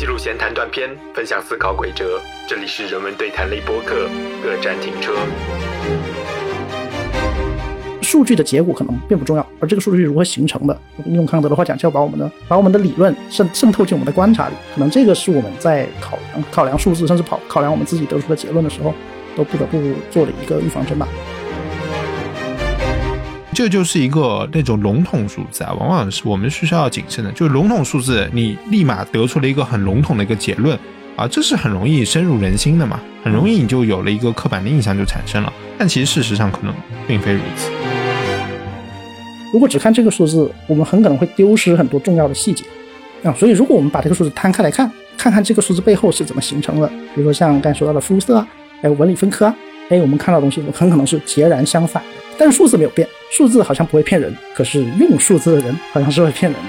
记录闲谈短片，分享思考轨哲。这里是人文对谈类播客，各站停车。数据的结果可能并不重要，而这个数据如何形成的，用康德的话讲，就要把我们的把我们的理论渗渗透进我们的观察里。可能这个是我们在考量考量数字，甚至考考量我们自己得出的结论的时候，都不得不做的一个预防针吧。这就是一个那种笼统数字啊，往往是我们是需要谨慎的。就是笼统数字，你立马得出了一个很笼统的一个结论啊，这是很容易深入人心的嘛，很容易你就有了一个刻板的印象就产生了。但其实事实上可能并非如此。如果只看这个数字，我们很可能会丢失很多重要的细节啊。所以，如果我们把这个数字摊开来看，看看这个数字背后是怎么形成的，比如说像刚才说到的肤色啊，还有纹理分科啊，哎，我们看到的东西很可能是截然相反的。但是数字没有变，数字好像不会骗人，可是用数字的人好像是会骗人的。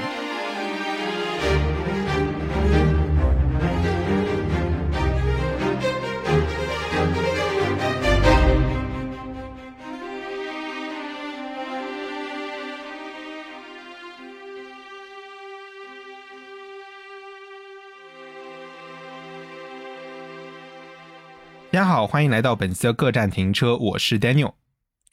大家好，欢迎来到本期的各站停车，我是 Daniel，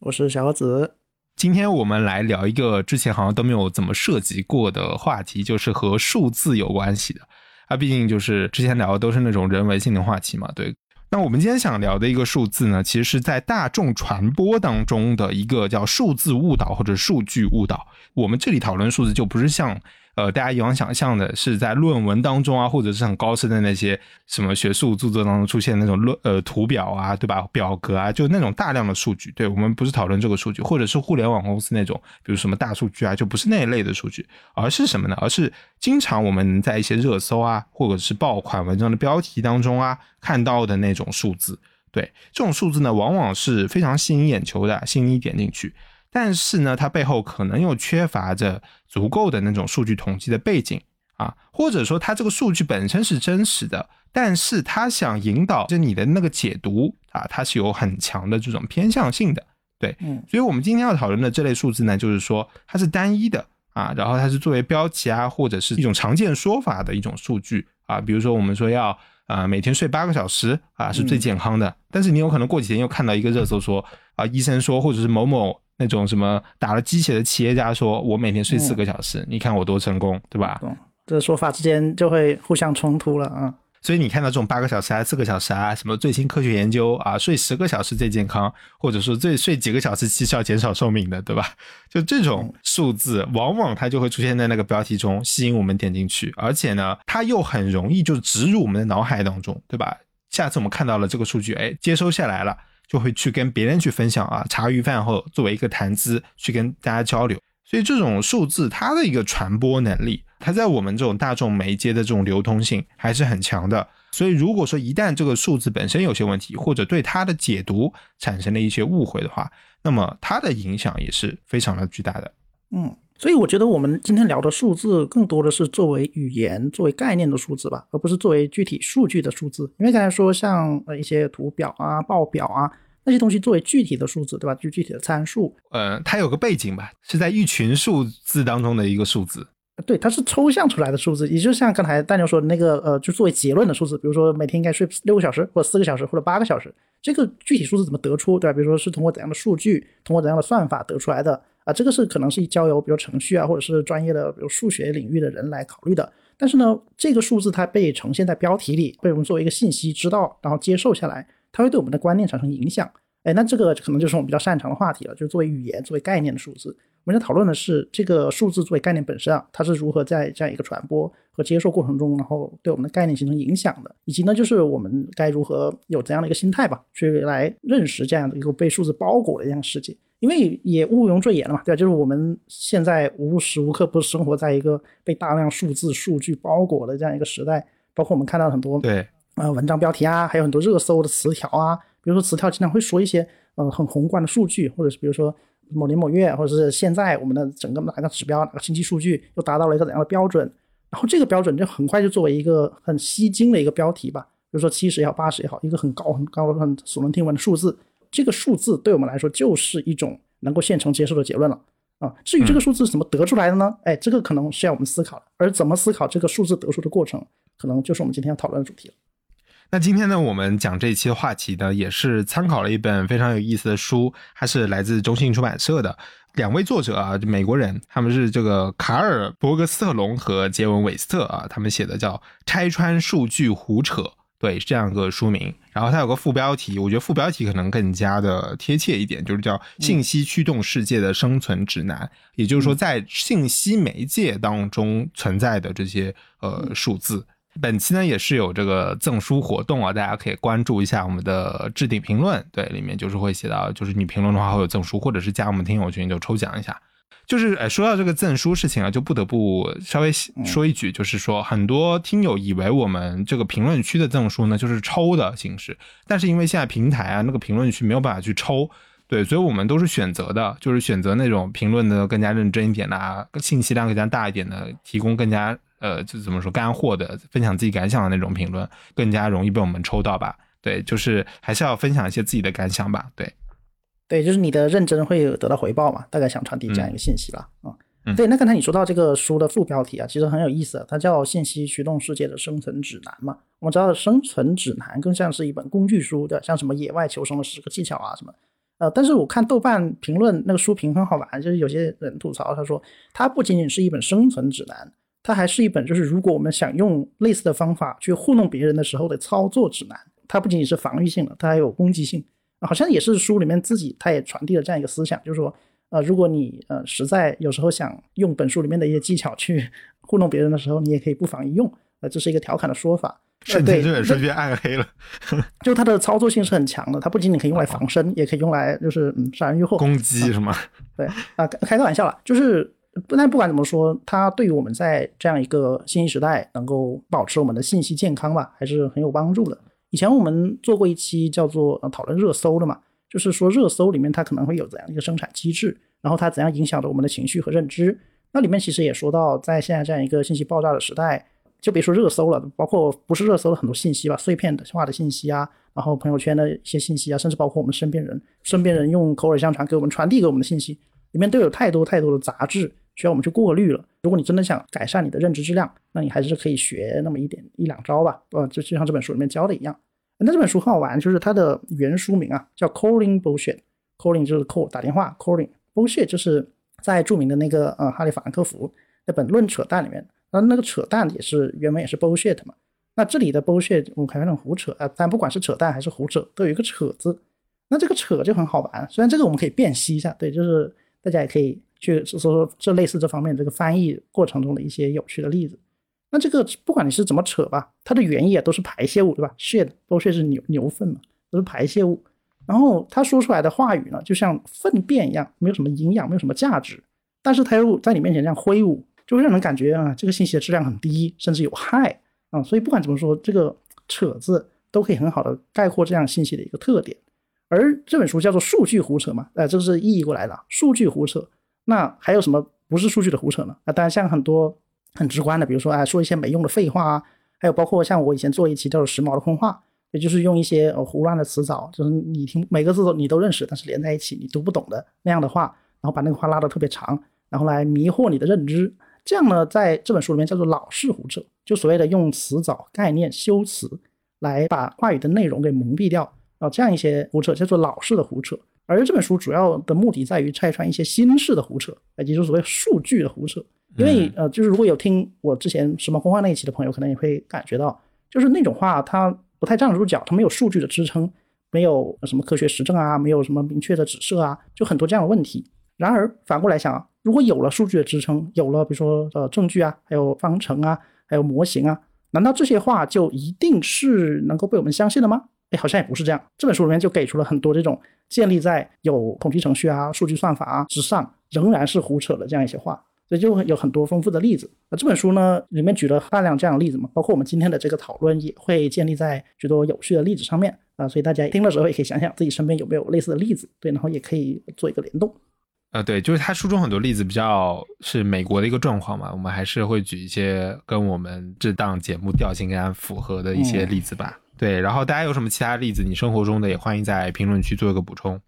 我是小伙子。今天我们来聊一个之前好像都没有怎么涉及过的话题，就是和数字有关系的。啊，毕竟就是之前聊的都是那种人文性的话题嘛。对，那我们今天想聊的一个数字呢，其实是在大众传播当中的一个叫数字误导或者数据误导。我们这里讨论数字，就不是像。呃，大家以往想象的是在论文当中啊，或者是很高深的那些什么学术著作当中出现那种论呃图表啊，对吧？表格啊，就那种大量的数据。对我们不是讨论这个数据，或者是互联网公司那种，比如什么大数据啊，就不是那一类的数据，而是什么呢？而是经常我们在一些热搜啊，或者是爆款文章的标题当中啊看到的那种数字。对这种数字呢，往往是非常吸引眼球的，吸引你点进去。但是呢，它背后可能又缺乏着足够的那种数据统计的背景啊，或者说它这个数据本身是真实的，但是它想引导着你的那个解读啊，它是有很强的这种偏向性的，对，嗯，所以我们今天要讨论的这类数字呢，就是说它是单一的啊，然后它是作为标题啊，或者是一种常见说法的一种数据啊，比如说我们说要啊每天睡八个小时啊是最健康的，但是你有可能过几天又看到一个热搜说啊医生说或者是某某。那种什么打了鸡血的企业家说：“我每天睡四个小时，你看我多成功，对吧？”这说法之间就会互相冲突了啊。所以你看到这种八个小时啊、四个小时啊，什么最新科学研究啊，睡十个小时最健康，或者说最睡几个小时其实要减少寿命的，对吧？就这种数字，往往它就会出现在那个标题中，吸引我们点进去，而且呢，它又很容易就植入我们的脑海当中，对吧？下次我们看到了这个数据，哎，接收下来了。就会去跟别人去分享啊，茶余饭后作为一个谈资去跟大家交流，所以这种数字它的一个传播能力，它在我们这种大众媒介的这种流通性还是很强的。所以如果说一旦这个数字本身有些问题，或者对它的解读产生了一些误会的话，那么它的影响也是非常的巨大的。嗯，所以我觉得我们今天聊的数字更多的是作为语言、作为概念的数字吧，而不是作为具体数据的数字。因为刚才说像呃一些图表啊、报表啊。那些东西作为具体的数字，对吧？就具体的参数。呃，它有个背景吧，是在一群数字当中的一个数字。对，它是抽象出来的数字，也就像刚才大牛说的那个，呃，就作为结论的数字。比如说每天应该睡六个小时，或者四个小时，或者八个小时。这个具体数字怎么得出，对吧？比如说是通过怎样的数据，通过怎样的算法得出来的啊？这个是可能是交由比如程序啊，或者是专业的比如数学领域的人来考虑的。但是呢，这个数字它被呈现在标题里，被我们作为一个信息知道，然后接受下来。它会对我们的观念产生影响，哎，那这个可能就是我们比较擅长的话题了，就是作为语言、作为概念的数字。我们在讨论的是这个数字作为概念本身啊，它是如何在这样一个传播和接受过程中，然后对我们的概念形成影响的，以及呢，就是我们该如何有怎样的一个心态吧，去来认识这样的一个被数字包裹的这样世界。因为也毋庸赘言了嘛，对吧？就是我们现在无时无刻不是生活在一个被大量数字数据包裹的这样一个时代，包括我们看到很多对。呃，文章标题啊，还有很多热搜的词条啊，比如说词条经常会说一些呃很宏观的数据，或者是比如说某年某月，或者是现在我们的整个哪个指标、哪个经济数据又达到了一个怎样的标准，然后这个标准就很快就作为一个很吸睛的一个标题吧，比如说七十也好，八十也好，一个很高很高很耸人听闻的数字，这个数字对我们来说就是一种能够现成接受的结论了啊。至于这个数字是怎么得出来的呢？哎，这个可能是要我们思考的，而怎么思考这个数字得出的过程。可能就是我们今天要讨论的主题了。那今天呢，我们讲这一期的话题呢，也是参考了一本非常有意思的书，它是来自中信出版社的两位作者啊，美国人，他们是这个卡尔伯格斯特隆和杰文韦斯特啊，他们写的叫《拆穿数据胡扯》，对，是这样一个书名。然后它有个副标题，我觉得副标题可能更加的贴切一点，就是叫《信息驱动世界的生存指南》，也就是说，在信息媒介当中存在的这些呃数字。本期呢也是有这个赠书活动啊，大家可以关注一下我们的置顶评论，对，里面就是会写到，就是你评论的话会有赠书，或者是加我们听友群就抽奖一下。就是哎，说到这个赠书事情啊，就不得不稍微说一句，就是说很多听友以为我们这个评论区的赠书呢就是抽的形式，但是因为现在平台啊那个评论区没有办法去抽，对，所以我们都是选择的，就是选择那种评论的更加认真一点的，信息量更加大一点的，提供更加。呃，就怎么说干货的，分享自己感想的那种评论，更加容易被我们抽到吧？对，就是还是要分享一些自己的感想吧。对，对，就是你的认真会有得到回报嘛？大概想传递这样一个信息了啊。对，那刚才你说到这个书的副标题啊，其实很有意思，它叫《信息驱动世界的生存指南》嘛。我们知道生存指南更像是一本工具书的，像什么野外求生的十个技巧啊什么。呃，但是我看豆瓣评论那个书评很好玩，就是有些人吐槽他说，它不仅仅是一本生存指南。它还是一本，就是如果我们想用类似的方法去糊弄别人的时候的操作指南。它不仅仅是防御性的，它还有攻击性。好像也是书里面自己，他也传递了这样一个思想，就是说，呃，如果你呃实在有时候想用本书里面的一些技巧去糊弄别人的时候，你也可以不妨一用。呃，这是一个调侃的说法。瞬间这本书变暗黑了。就它的操作性是很强的，它不仅仅可以用来防身，也可以用来就是嗯杀人越货、攻击是吗？对啊，开个玩笑了，就是。不但不管怎么说，它对于我们在这样一个信息时代能够保持我们的信息健康吧，还是很有帮助的。以前我们做过一期叫做讨论热搜的嘛，就是说热搜里面它可能会有怎样的一个生产机制，然后它怎样影响着我们的情绪和认知。那里面其实也说到，在现在这样一个信息爆炸的时代，就别说热搜了，包括不是热搜的很多信息吧，碎片化的信息啊，然后朋友圈的一些信息啊，甚至包括我们身边人，身边人用口耳相传给我们传递给我们的信息，里面都有太多太多的杂质。需要我们去过滤了。如果你真的想改善你的认知质量，那你还是可以学那么一点一两招吧。呃，就就像这本书里面教的一样。那这本书很好玩，就是它的原书名啊叫 Calling Bullshit。Calling 就是 call 打电话，Calling Bullshit 就是在著名的那个呃哈利法兰克福那本《论扯淡》里面，那那个扯淡也是原文也是 bullshit 嘛。那这里的 bullshit 我们可以用胡扯啊，但不管是扯淡还是胡扯，都有一个扯字。那这个扯就很好玩，虽然这个我们可以辨析一下，对，就是大家也可以。去说说这类似这方面这个翻译过程中的一些有趣的例子。那这个不管你是怎么扯吧，它的原意啊都是排泄物，对吧？shit，都是牛牛粪嘛，都是排泄物。然后他说出来的话语呢，就像粪便一样，没有什么营养，没有什么价值。但是他又在你面前这样挥舞，就会让人感觉啊，这个信息的质量很低，甚至有害啊。所以不管怎么说，这个扯字都可以很好的概括这样信息的一个特点。而这本书叫做数据胡扯嘛，哎，这个是译过来的，数据胡扯。那还有什么不是数据的胡扯呢？啊，当然像很多很直观的，比如说啊，说一些没用的废话啊，还有包括像我以前做一期叫做时髦的空话，也就是用一些呃胡乱的词藻，就是你听每个字都你都认识，但是连在一起你读不懂的那样的话，然后把那个话拉得特别长，然后来迷惑你的认知，这样呢，在这本书里面叫做老式胡扯，就所谓的用词藻、概念、修辞来把话语的内容给蒙蔽掉啊，这样一些胡扯叫做老式的胡扯。而这本书主要的目的在于拆穿一些新式的胡扯，也就是所谓数据的胡扯。因为呃，就是如果有听我之前什么空话那一期的朋友，可能也会感觉到，就是那种话它不太站得住脚，它没有数据的支撑，没有什么科学实证啊，没有什么明确的指涉啊，就很多这样的问题。然而反过来想啊，如果有了数据的支撑，有了比如说呃证据啊，还有方程啊，还有模型啊，难道这些话就一定是能够被我们相信的吗？哎，好像也不是这样。这本书里面就给出了很多这种建立在有统计程序啊、数据算法啊之上，仍然是胡扯的这样一些话，所以就有很多丰富的例子。那这本书呢，里面举了大量这样的例子嘛，包括我们今天的这个讨论也会建立在许多有趣的例子上面啊，所以大家听的时候也可以想想自己身边有没有类似的例子，对，然后也可以做一个联动。呃，对，就是他书中很多例子比较是美国的一个状况嘛，我们还是会举一些跟我们这档节目调性更加符合的一些例子吧。对，然后大家有什么其他例子？你生活中的也欢迎在评论区做一个补充。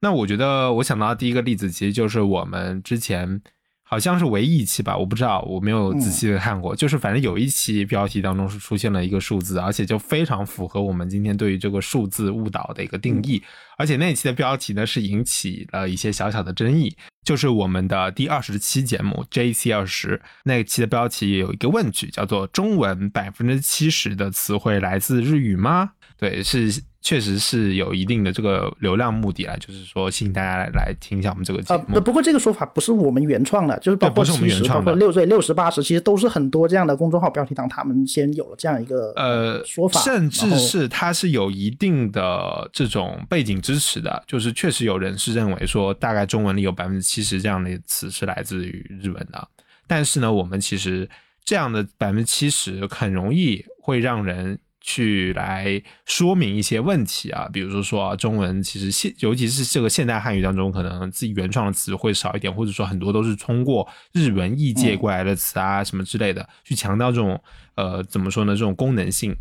那我觉得我想到的第一个例子，其实就是我们之前好像是唯一一期吧，我不知道，我没有仔细的看过。就是反正有一期标题当中是出现了一个数字，而且就非常符合我们今天对于这个数字误导的一个定义。而且那期的标题呢是引起了一些小小的争议，就是我们的第二十期节目 JC 二十那期的标题有一个问句，叫做“中文百分之七十的词汇来自日语吗？”对，是。确实是有一定的这个流量目的啊，就是说吸引大家来听一下我们这个节目。呃，不过这个说法不是我们原创的，就是包括七十、包括六岁、六十八十，其实都是很多这样的公众号标题党他们先有了这样一个呃说法，甚至是它是有一定的这种背景支持的，就是确实有人是认为说，大概中文里有百分之七十这样的词是来自于日文的。但是呢，我们其实这样的百分之七十很容易会让人。去来说明一些问题啊，比如说说啊，中文其实现尤其是这个现代汉语当中，可能自己原创的词会少一点，或者说很多都是通过日文译介过来的词啊什么之类的，去强调这种呃怎么说呢这种功能性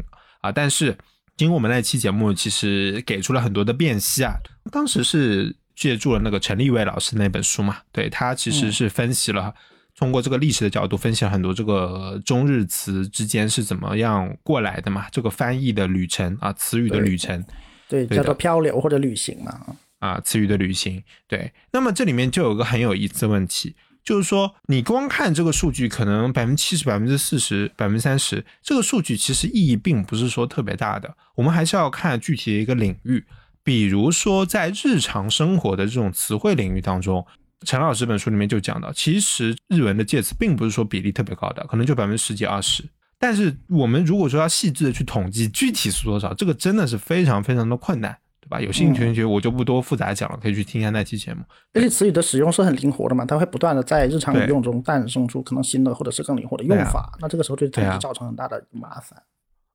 啊。但是经过我们那期节目，其实给出了很多的辨析啊。当时是借助了那个陈立伟老师那本书嘛，对他其实是分析了。通过这个历史的角度分析了很多这个中日词之间是怎么样过来的嘛？这个翻译的旅程啊，词语的旅程，对，叫做漂流或者旅行嘛。啊，词语的旅行，对。那么这里面就有个很有意思的问题，就是说你光看这个数据，可能百分之七十、百分之四十、百分之三十，这个数据其实意义并不是说特别大的。我们还是要看具体的一个领域，比如说在日常生活的这种词汇领域当中。陈老师这本书里面就讲到，其实日文的介词并不是说比例特别高的，可能就百分之十几二十。但是我们如果说要细致的去统计具体是多少，这个真的是非常非常的困难，对吧？有兴趣同学我就不多复杂讲了，可以去听一下那期节目。而且词语的使用是很灵活的嘛，它会不断的在日常语用中诞生出可能新的或者是更灵活的用法，那这个时候对统计造成很大的麻烦。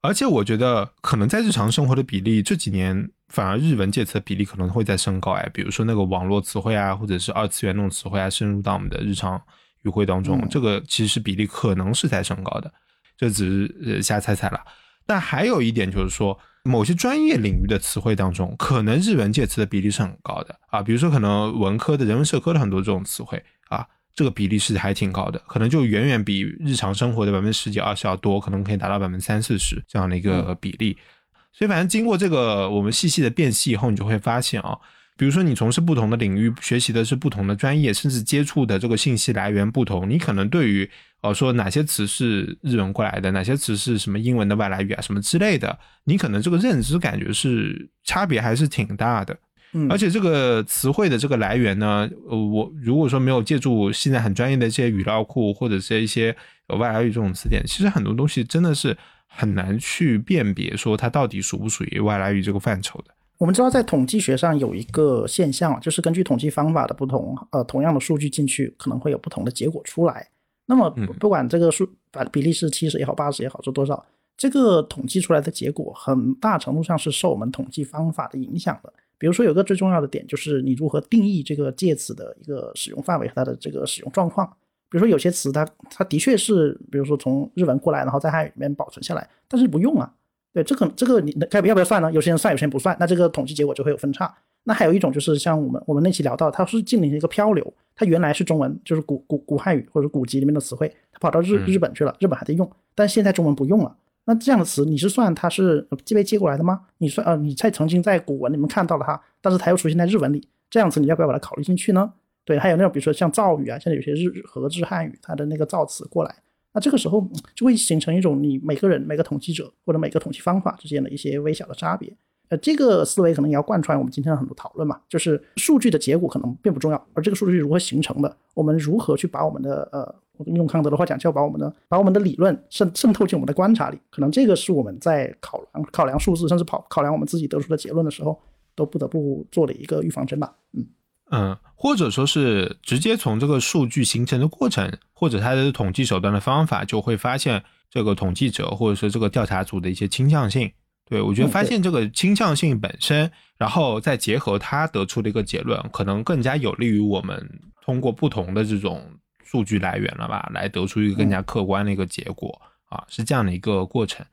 而且我觉得，可能在日常生活的比例这几年，反而日文介词的比例可能会在升高哎。比如说那个网络词汇啊，或者是二次元那种词汇啊，深入到我们的日常语汇当中，这个其实比例可能是在升高的。这只是呃瞎猜猜了。但还有一点就是说，某些专业领域的词汇当中，可能日文介词的比例是很高的啊。比如说可能文科的人文社科的很多这种词汇啊。这个比例是还挺高的，可能就远远比日常生活的百分之十几二十要多，可能可以达到百分之三四十这样的一个比例。所以反正经过这个我们细细的辨析以后，你就会发现啊，比如说你从事不同的领域，学习的是不同的专业，甚至接触的这个信息来源不同，你可能对于哦说哪些词是日文过来的，哪些词是什么英文的外来语啊什么之类的，你可能这个认知感觉是差别还是挺大的。而且这个词汇的这个来源呢，呃，我如果说没有借助现在很专业的一些语料库或者是一些外来语这种词典，其实很多东西真的是很难去辨别说它到底属不属于外来语这个范畴的。我们知道在统计学上有一个现象，就是根据统计方法的不同，呃，同样的数据进去可能会有不同的结果出来。那么不管这个数把比例是七十也好，八十也好，是多少，这个统计出来的结果很大程度上是受我们统计方法的影响的。比如说，有个最重要的点就是你如何定义这个介词的一个使用范围和它的这个使用状况。比如说，有些词它它的确是，比如说从日文过来，然后在汉语里面保存下来，但是不用啊。对，这个这个你该要不要算呢？有些人算，有些人不算，那这个统计结果就会有分叉。那还有一种就是像我们我们那期聊到，它是进行一个漂流，它原来是中文，就是古古古汉语或者古籍里面的词汇，它跑到日日本去了，日本还在用，但现在中文不用了。那这样的词，你是算它是既被接过来的吗？你算呃，你在曾经在古文里面看到了它，但是它又出现在日文里，这样子你要不要把它考虑进去呢？对，还有那种比如说像造语啊，现在有些日和日汉语，它的那个造词过来，那这个时候就会形成一种你每个人每个统计者或者每个统计方法之间的一些微小的差别。呃，这个思维可能也要贯穿我们今天的很多讨论嘛，就是数据的结果可能并不重要，而这个数据如何形成的，我们如何去把我们的呃。用康德的话讲，就要把我们的把我们的理论渗渗透进我们的观察里，可能这个是我们在考量考量数字，甚至考考量我们自己得出的结论的时候，都不得不做的一个预防针吧。嗯嗯，或者说是直接从这个数据形成的过程，或者它的统计手段的方法，就会发现这个统计者或者说这个调查组的一些倾向性。对我觉得发现这个倾向性本身，然后再结合他得出的一个结论，可能更加有利于我们通过不同的这种。数据来源了吧，来得出一个更加客观的一个结果啊，是这样的一个过程。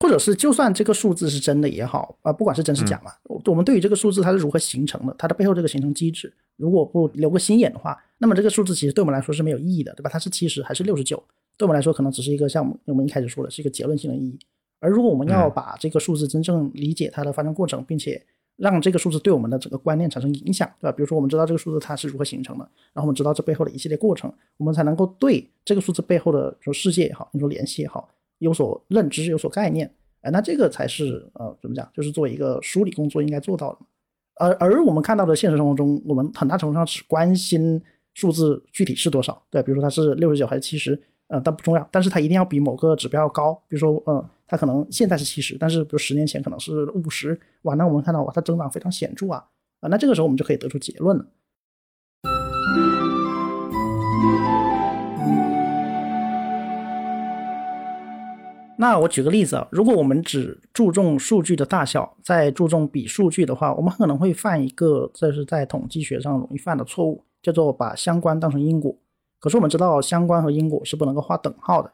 或者是就算这个数字是真的也好啊，不管是真是假嘛，我们对于这个数字它是如何形成的，它的背后这个形成机制，如果不留个心眼的话，那么这个数字其实对我们来说是没有意义的，对吧？它是七十还是六十九，对我们来说可能只是一个像我们一开始说的是一个结论性的意义。而如果我们要把这个数字真正理解它的发生过程，并且让这个数字对我们的整个观念产生影响，对吧？比如说我们知道这个数字它是如何形成的，然后我们知道这背后的一系列过程，我们才能够对这个数字背后的说世界也好，你说联系也好，有所认知，有所概念。哎，那这个才是呃，怎么讲？就是作为一个梳理工作应该做到的。而而我们看到的现实生活中，我们很大程度上只关心数字具体是多少，对，比如说它是六十九还是七十，呃，但不重要，但是它一定要比某个指标要高。比如说，呃，它可能现在是七十，但是比如十年前可能是五十，哇，那我们看到哇，它增长非常显著啊，啊，那这个时候我们就可以得出结论了。那我举个例子啊，如果我们只注重数据的大小，再注重比数据的话，我们可能会犯一个这是在统计学上容易犯的错误，叫做把相关当成因果。可是我们知道，相关和因果是不能够画等号的。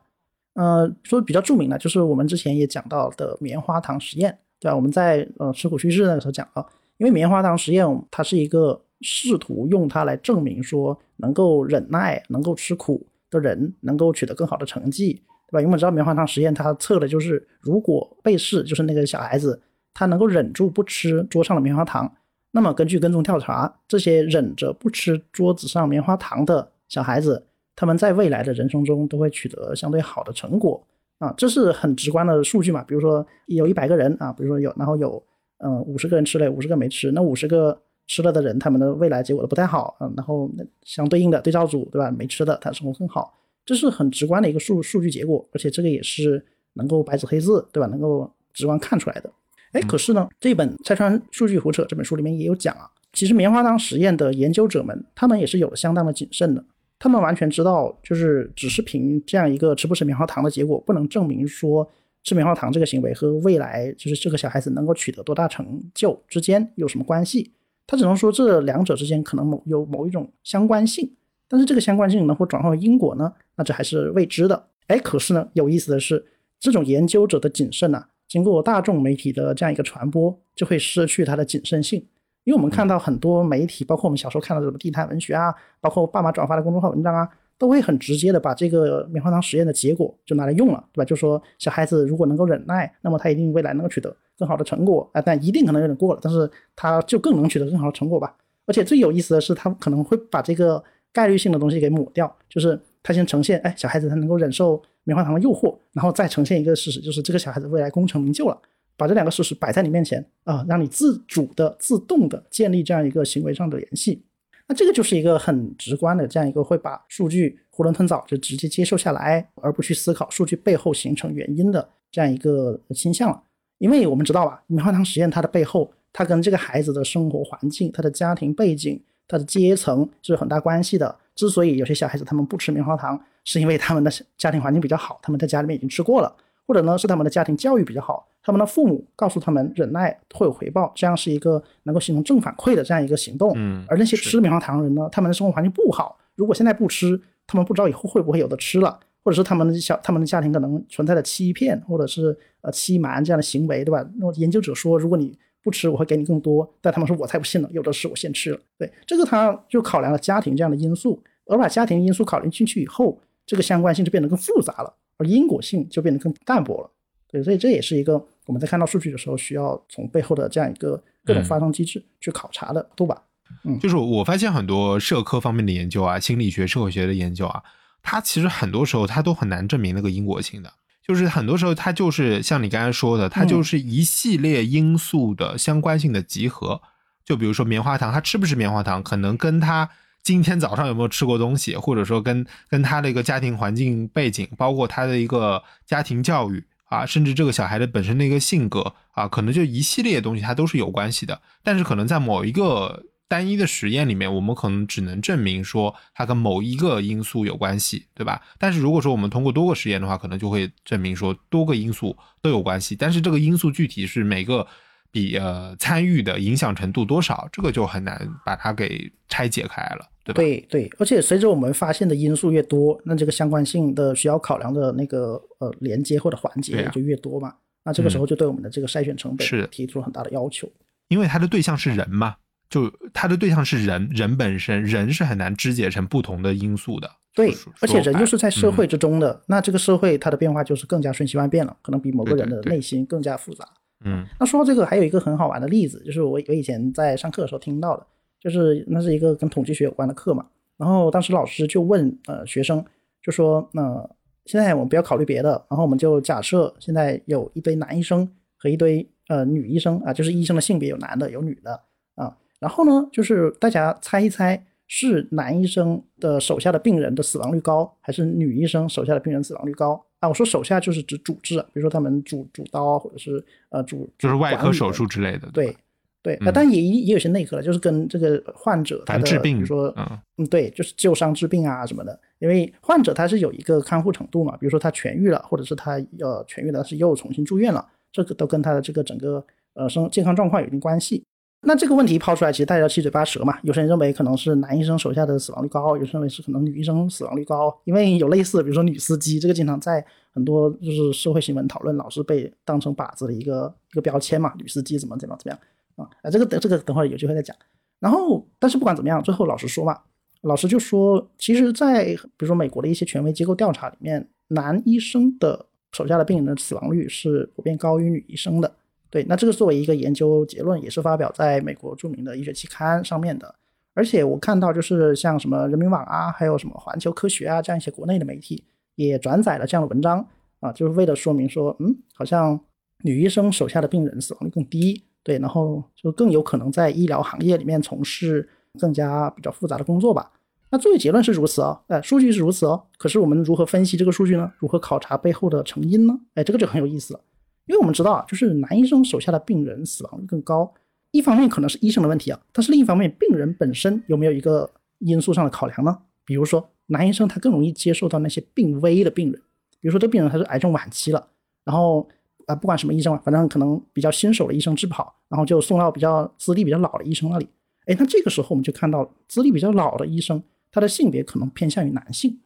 呃，说比较著名的，就是我们之前也讲到的棉花糖实验，对吧？我们在呃吃苦趋势那个时候讲到，因为棉花糖实验它是一个试图用它来证明说，能够忍耐、能够吃苦的人能够取得更好的成绩。对吧？因为我们知道棉花糖实验，它测的就是如果被试，就是那个小孩子他能够忍住不吃桌上的棉花糖，那么根据跟踪调查，这些忍着不吃桌子上棉花糖的小孩子，他们在未来的人生中都会取得相对好的成果啊，这是很直观的数据嘛。比如说有一百个人啊，比如说有，然后有嗯五十个人吃了，五十个没吃，那五十个吃了的人，他们的未来结果都不太好嗯。然后相对应的对照组，对吧？没吃的，他生活更好。这是很直观的一个数数据结果，而且这个也是能够白纸黑字，对吧？能够直观看出来的。哎，可是呢，这本《拆穿数据胡扯》这本书里面也有讲啊，其实棉花糖实验的研究者们，他们也是有了相当的谨慎的。他们完全知道，就是只是凭这样一个吃不吃棉花糖的结果，不能证明说吃棉花糖这个行为和未来就是这个小孩子能够取得多大成就之间有什么关系。他只能说这两者之间可能某有某一种相关性。但是这个相关性能否转化为因果呢？那这还是未知的。哎，可是呢，有意思的是，这种研究者的谨慎呢，经过大众媒体的这样一个传播，就会失去它的谨慎性。因为我们看到很多媒体，包括我们小时候看到什么地摊文学啊，包括爸妈转发的公众号文章啊，都会很直接的把这个棉花糖实验的结果就拿来用了，对吧？就说小孩子如果能够忍耐，那么他一定未来能够取得更好的成果啊，但一定可能有点过了，但是他就更能取得更好的成果吧。而且最有意思的是，他可能会把这个。概率性的东西给抹掉，就是他先呈现，哎，小孩子他能够忍受棉花糖的诱惑，然后再呈现一个事实，就是这个小孩子未来功成名就了，把这两个事实摆在你面前啊，让你自主的、自动的建立这样一个行为上的联系。那这个就是一个很直观的这样一个会把数据囫囵吞枣就直接接受下来，而不去思考数据背后形成原因的这样一个倾向了。因为我们知道吧，棉花糖实验它的背后，它跟这个孩子的生活环境、他的家庭背景。他的阶层是有很大关系的。之所以有些小孩子他们不吃棉花糖，是因为他们的家庭环境比较好，他们在家里面已经吃过了，或者呢是他们的家庭教育比较好，他们的父母告诉他们忍耐会有回报，这样是一个能够形成正反馈的这样一个行动。嗯，而那些吃棉花糖的人呢，他们的生活环境不好，如果现在不吃，他们不知道以后会不会有的吃了，或者是他们的小他们的家庭可能存在的欺骗或者是呃欺瞒这样的行为，对吧？那么研究者说，如果你不吃我会给你更多，但他们说我才不信呢，有的是我先吃了。对，这个他就考量了家庭这样的因素，而把家庭因素考虑进去以后，这个相关性就变得更复杂了，而因果性就变得更淡薄了。对，所以这也是一个我们在看到数据的时候需要从背后的这样一个各种发生机制去考察的，对吧？嗯，就是我发现很多社科方面的研究啊，心理学、社会学的研究啊，它其实很多时候它都很难证明那个因果性的。就是很多时候，它就是像你刚才说的，它就是一系列因素的相关性的集合。就比如说棉花糖，它吃不吃棉花糖，可能跟他今天早上有没有吃过东西，或者说跟跟他的一个家庭环境背景，包括他的一个家庭教育啊，甚至这个小孩的本身的一个性格啊，可能就一系列东西，它都是有关系的。但是可能在某一个。单一的实验里面，我们可能只能证明说它跟某一个因素有关系，对吧？但是如果说我们通过多个实验的话，可能就会证明说多个因素都有关系。但是这个因素具体是每个比呃参与的影响程度多少，这个就很难把它给拆解开了，对吧？对对，而且随着我们发现的因素越多，那这个相关性的需要考量的那个呃连接或者环节也就越多嘛。那这个时候就对我们的这个筛选成本嗯是提出了很大的要求。因为它的对象是人嘛，就它的对象是人，人本身，人是很难肢解成不同的因素的。对，而且人又是在社，会之中的，那这个社会它的变化就是更加瞬息万变了，可能比某个人的内心更加复杂。嗯那说到这个，还有一个很好玩的例子，就是我我以前在上课的时候听到的，就是那是一个跟统计学有关的课嘛。然后当时老师就问呃学生，就说那、现在我们不要考虑别的，然后我们就假设现在有一堆男医生和一堆呃女医生啊，就是医生的性别有男的有女的啊。然后呢，就是大家猜一猜，是男医生的手下的病人的死亡率高，还是女医生手下的病人死亡率高？啊，我说手下就是指主治，比如说他们主主刀或者是呃主就是外科手术之类的。对吧对，嗯呃，但也也有些内科了，就是跟这个患者他的，治病比如说，嗯嗯，对，就是旧伤治病啊什么的。因为患者他是有一个看护程度嘛，比如说他痊愈了，或者是他呃痊愈了，但是又重新住院了，这个都跟他的这个整个呃生健康状况有一定关系。那这个问题抛出来，其实大家七嘴八舌嘛。有些人认为可能是男医生手下的死亡率高，有些人认为是可能女医生死亡率高，因为有类似，比如说女司机，这个经常在很多就是社会新闻讨论，老是被当成靶子的一个一个标签嘛，女司机怎么怎么怎么样啊？啊，这个等这个等会儿有机会再讲。然后，但是不管怎么样，最后老实说嘛，老师就说，其实，在比如说美国的一些权威机构调查里面，男医生的手下的病人的死亡率是普遍高于女医生的。对，那这个作为一个研究结论，也是发表在美国著名的医学期刊上面的。而且我看到，就是像什么人民网啊，还有什么环球科学啊这样一些国内的媒体，也转载了这样的文章啊，就是为了说明说，嗯，好像女医生手下的病人死亡率更低，对，然后就更有可能在医疗行业里面从事更加比较复杂的工作吧。那作为结论是如此哦，哎，数据是如此哦，可是我们如何分析这个数据呢？如何考察背后的成因呢？哎，这个就很有意思了。因为我们知道啊，就是男医生手下的病人死亡率更高，一方面可能是医生的问题啊，但是另一方面，病人本身有没有一个因素上的考量呢？比如说，男医生他更容易接受到那些病危的病人，比如说这病人他是癌症晚期了，然后啊、不管什么医生啊，反正可能比较新手的医生治不好，然后就送到比较资历比较老的医生那里。哎，那这个时候我们就看到资历比较老的医生，他的性别可能偏向于男性。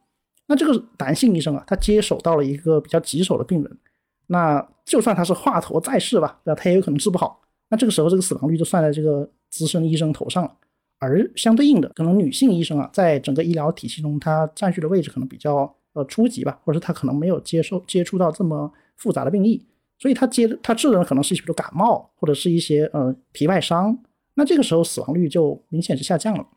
那这个男性医生啊，他接手到了一个比较棘手的病人，那就算他是华佗在世吧，对吧？他也有可能治不好。那这个时候，这个死亡率就算在这个资深医生头上了。而相对应的，可能女性医生啊，在整个医疗体系中，她占据的位置可能比较呃初级吧，或者是她可能没有接受接触到这么复杂的病例，所以她接她治的可能是比如感冒或者是一些呃皮外伤，那这个时候死亡率就明显是下降了。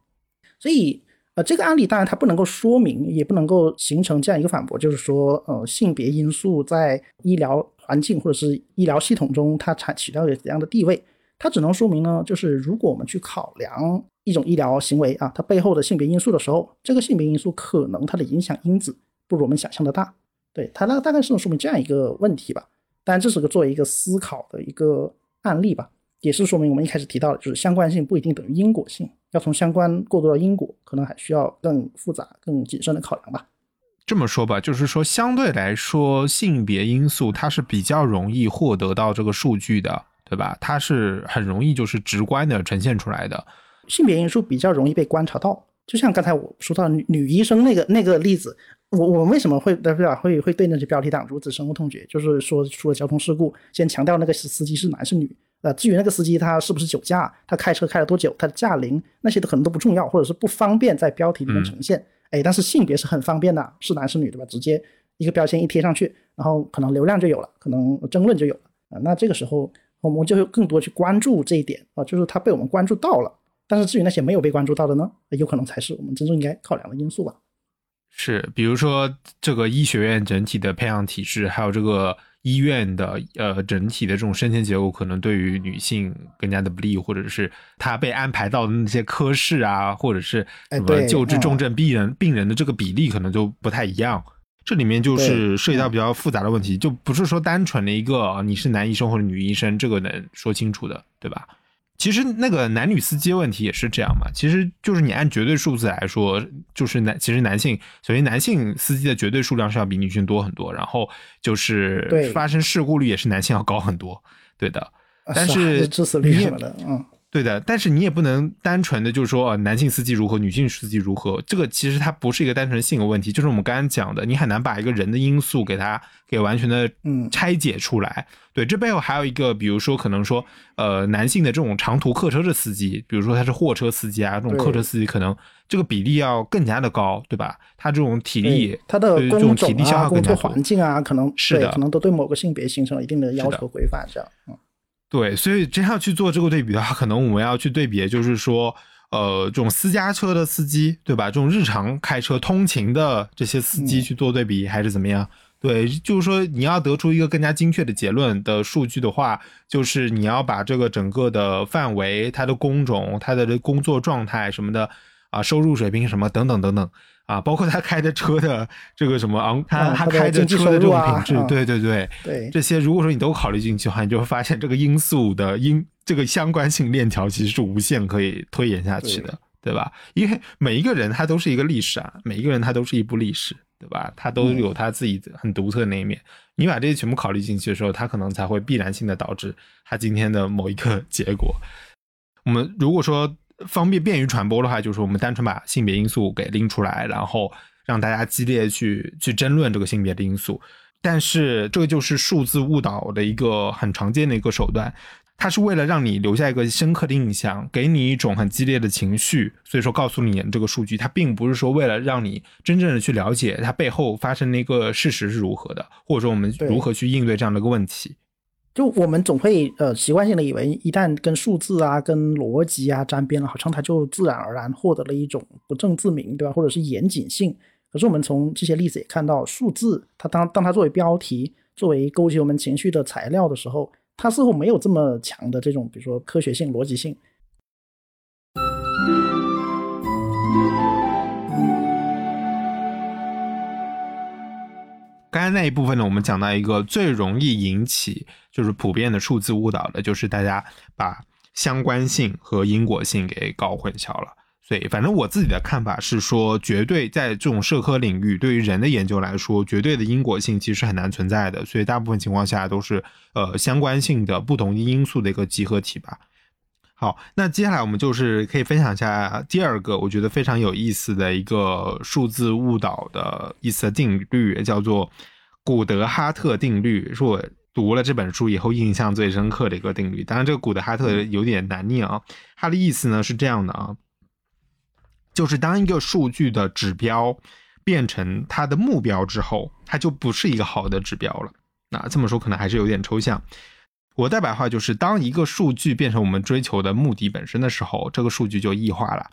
所以呃，这个案例当然它不能够说明，也不能够形成这样一个反驳，就是说呃性别因素在医疗环境或者是医疗系统中它产起到有怎样的地位。它只能说明呢，就是如果我们去考量一种医疗行为啊，它背后的性别因素的时候，这个性别因素可能它的影响因子不如我们想象的大。对它大大概是能说明这样一个问题吧。当然，这是个作为一个思考的一个案例吧，也是说明我们一开始提到的，就是相关性不一定等于因果性，要从相关过渡到因果，可能还需要更复杂、更谨慎的考量吧。这么说吧，就是说相对来说，性别因素它是比较容易获得到这个数据的，对吧？它是很容易就是直观的呈现出来的。性别因素比较容易被观察到，就像刚才我说到女女医生那个那个例子，我我们为什么会对吧会会对那些标题党如此深恶痛绝？就是说出了交通事故，先强调那个司机是男是女，呃，至于那个司机他是不是酒驾，他开车开了多久，他的驾龄那些都可能都不重要，或者是不方便在标题里面呈现。哎，但是性别是很方便的，是男是女对吧？直接一个标签一贴上去，然后可能流量就有了，可能争论就有了啊、那这个时候我们就会更多去关注这一点啊、就是他被我们关注到了。但是至于那些没有被关注到的呢，有可能才是我们真正应该考量的因素吧。是，比如说这个医学院整体的培养体制，还有这个医院的呃整体的这种升迁结构，可能对于女性更加的不利，或者是她被安排到的那些科室啊，或者是什么救治嗯重症病人、病人的这个比例，可能就不太一样。这里面就是涉及到比较复杂的问题，就不是说单纯的一个啊你是男医生或者女医生，这个能说清楚的，对吧？其实那个男女司机问题也是这样嘛，其实就是你按绝对数字来说，就是男其实男性，首先男性司机的绝对数量是要比女性多很多，然后就是对发生事故率也是男性要高很多，对的。但啊是致死率什么的，嗯，对的，但是你也不能单纯的就是说，呃，男性司机如何，女性司机如何，这个其实它不是一个单纯性格问题，就是我们刚刚讲的，你很难把一个人的因素给它给完全的嗯拆解出来。对，这背后还有一个，比如说可能说，呃，男性的这种长途客车的司机，比如说他是货车司机啊，这种客车司机可能这个比例要更加的高，对吧？他这种体力，他的对这种体力消耗工作更加多环境啊，可能是的对可能都对某个性别形成了一定的要求规范，这样。嗯对，所以真要去做这个对比的话，可能我们要去对比，就是说，呃，这种私家车的司机，对吧？这种日常开车通勤的这些司机嗯去做对比，还是怎么样？对，就是说你要得出一个更加精确的结论的数据的话，就是你要把这个整个的范围、它的工种、它的工作状态什么的啊，收入水平什么等等等等啊，包括他开的车的这个什么昂，他啊他开的车的这种品质，啊对对对，对，这些如果说你都考虑进去的话，你就会发现这个因素的因这个相关性链条其实是无限可以推演下去的，对吧？因为每一个人他都是一个历史啊，每一个人他都是一部历史，对吧？他都有他自己的很独特的那一面。你把这些全部考虑进去的时候，他可能才会必然性的导致他今天的某一个结果。我们如果说方便便于传播的话，就是我们单纯把性别因素给拎出来，然后让大家激烈去去争论这个性别的因素。但是这个就是数字误导的一个很常见的一个手段，它是为了让你留下一个深刻的印象，给你一种很激烈的情绪，所以说告诉你这个数据，它并不是说为了让你真正的去了解它背后发生的一个事实是如何的，或者说我们如何去应对这样的一个问题。就我们总会呃习惯性的以为，一旦跟数字啊、跟逻辑啊沾边了，好像它就自然而然获得了一种不正自明，对吧？或者是严谨性。可是我们从这些例子也看到，数字它当当它作为标题、作为勾起我们情绪的材料的时候，它似乎没有这么强的这种，比如说科学性、逻辑性。刚才那一部分呢，我们讲到一个最容易引起就是普遍的数字误导的，就是大家把相关性和因果性给搞混淆了。所以，反正我自己的看法是说，绝对在这种社科领域，对于人的研究来说，绝对的因果性其实很难存在的。所以，大部分情况下都是呃相关性的不同因素的一个集合体吧。好，那接下来我们就是可以分享一下第二个我觉得非常有意思的一个数字误导的意思定律，叫做古德哈特定律，是我读了这本书以后印象最深刻的一个定律。当然，这个古德哈特有点难念啊，它的意思呢是这样的啊，就是当一个数据的指标变成它的目标之后，它就不是一个好的指标了。那这么说可能还是有点抽象。我代白话就是，当一个数据变成我们追求的目的本身的时候，这个数据就异化了。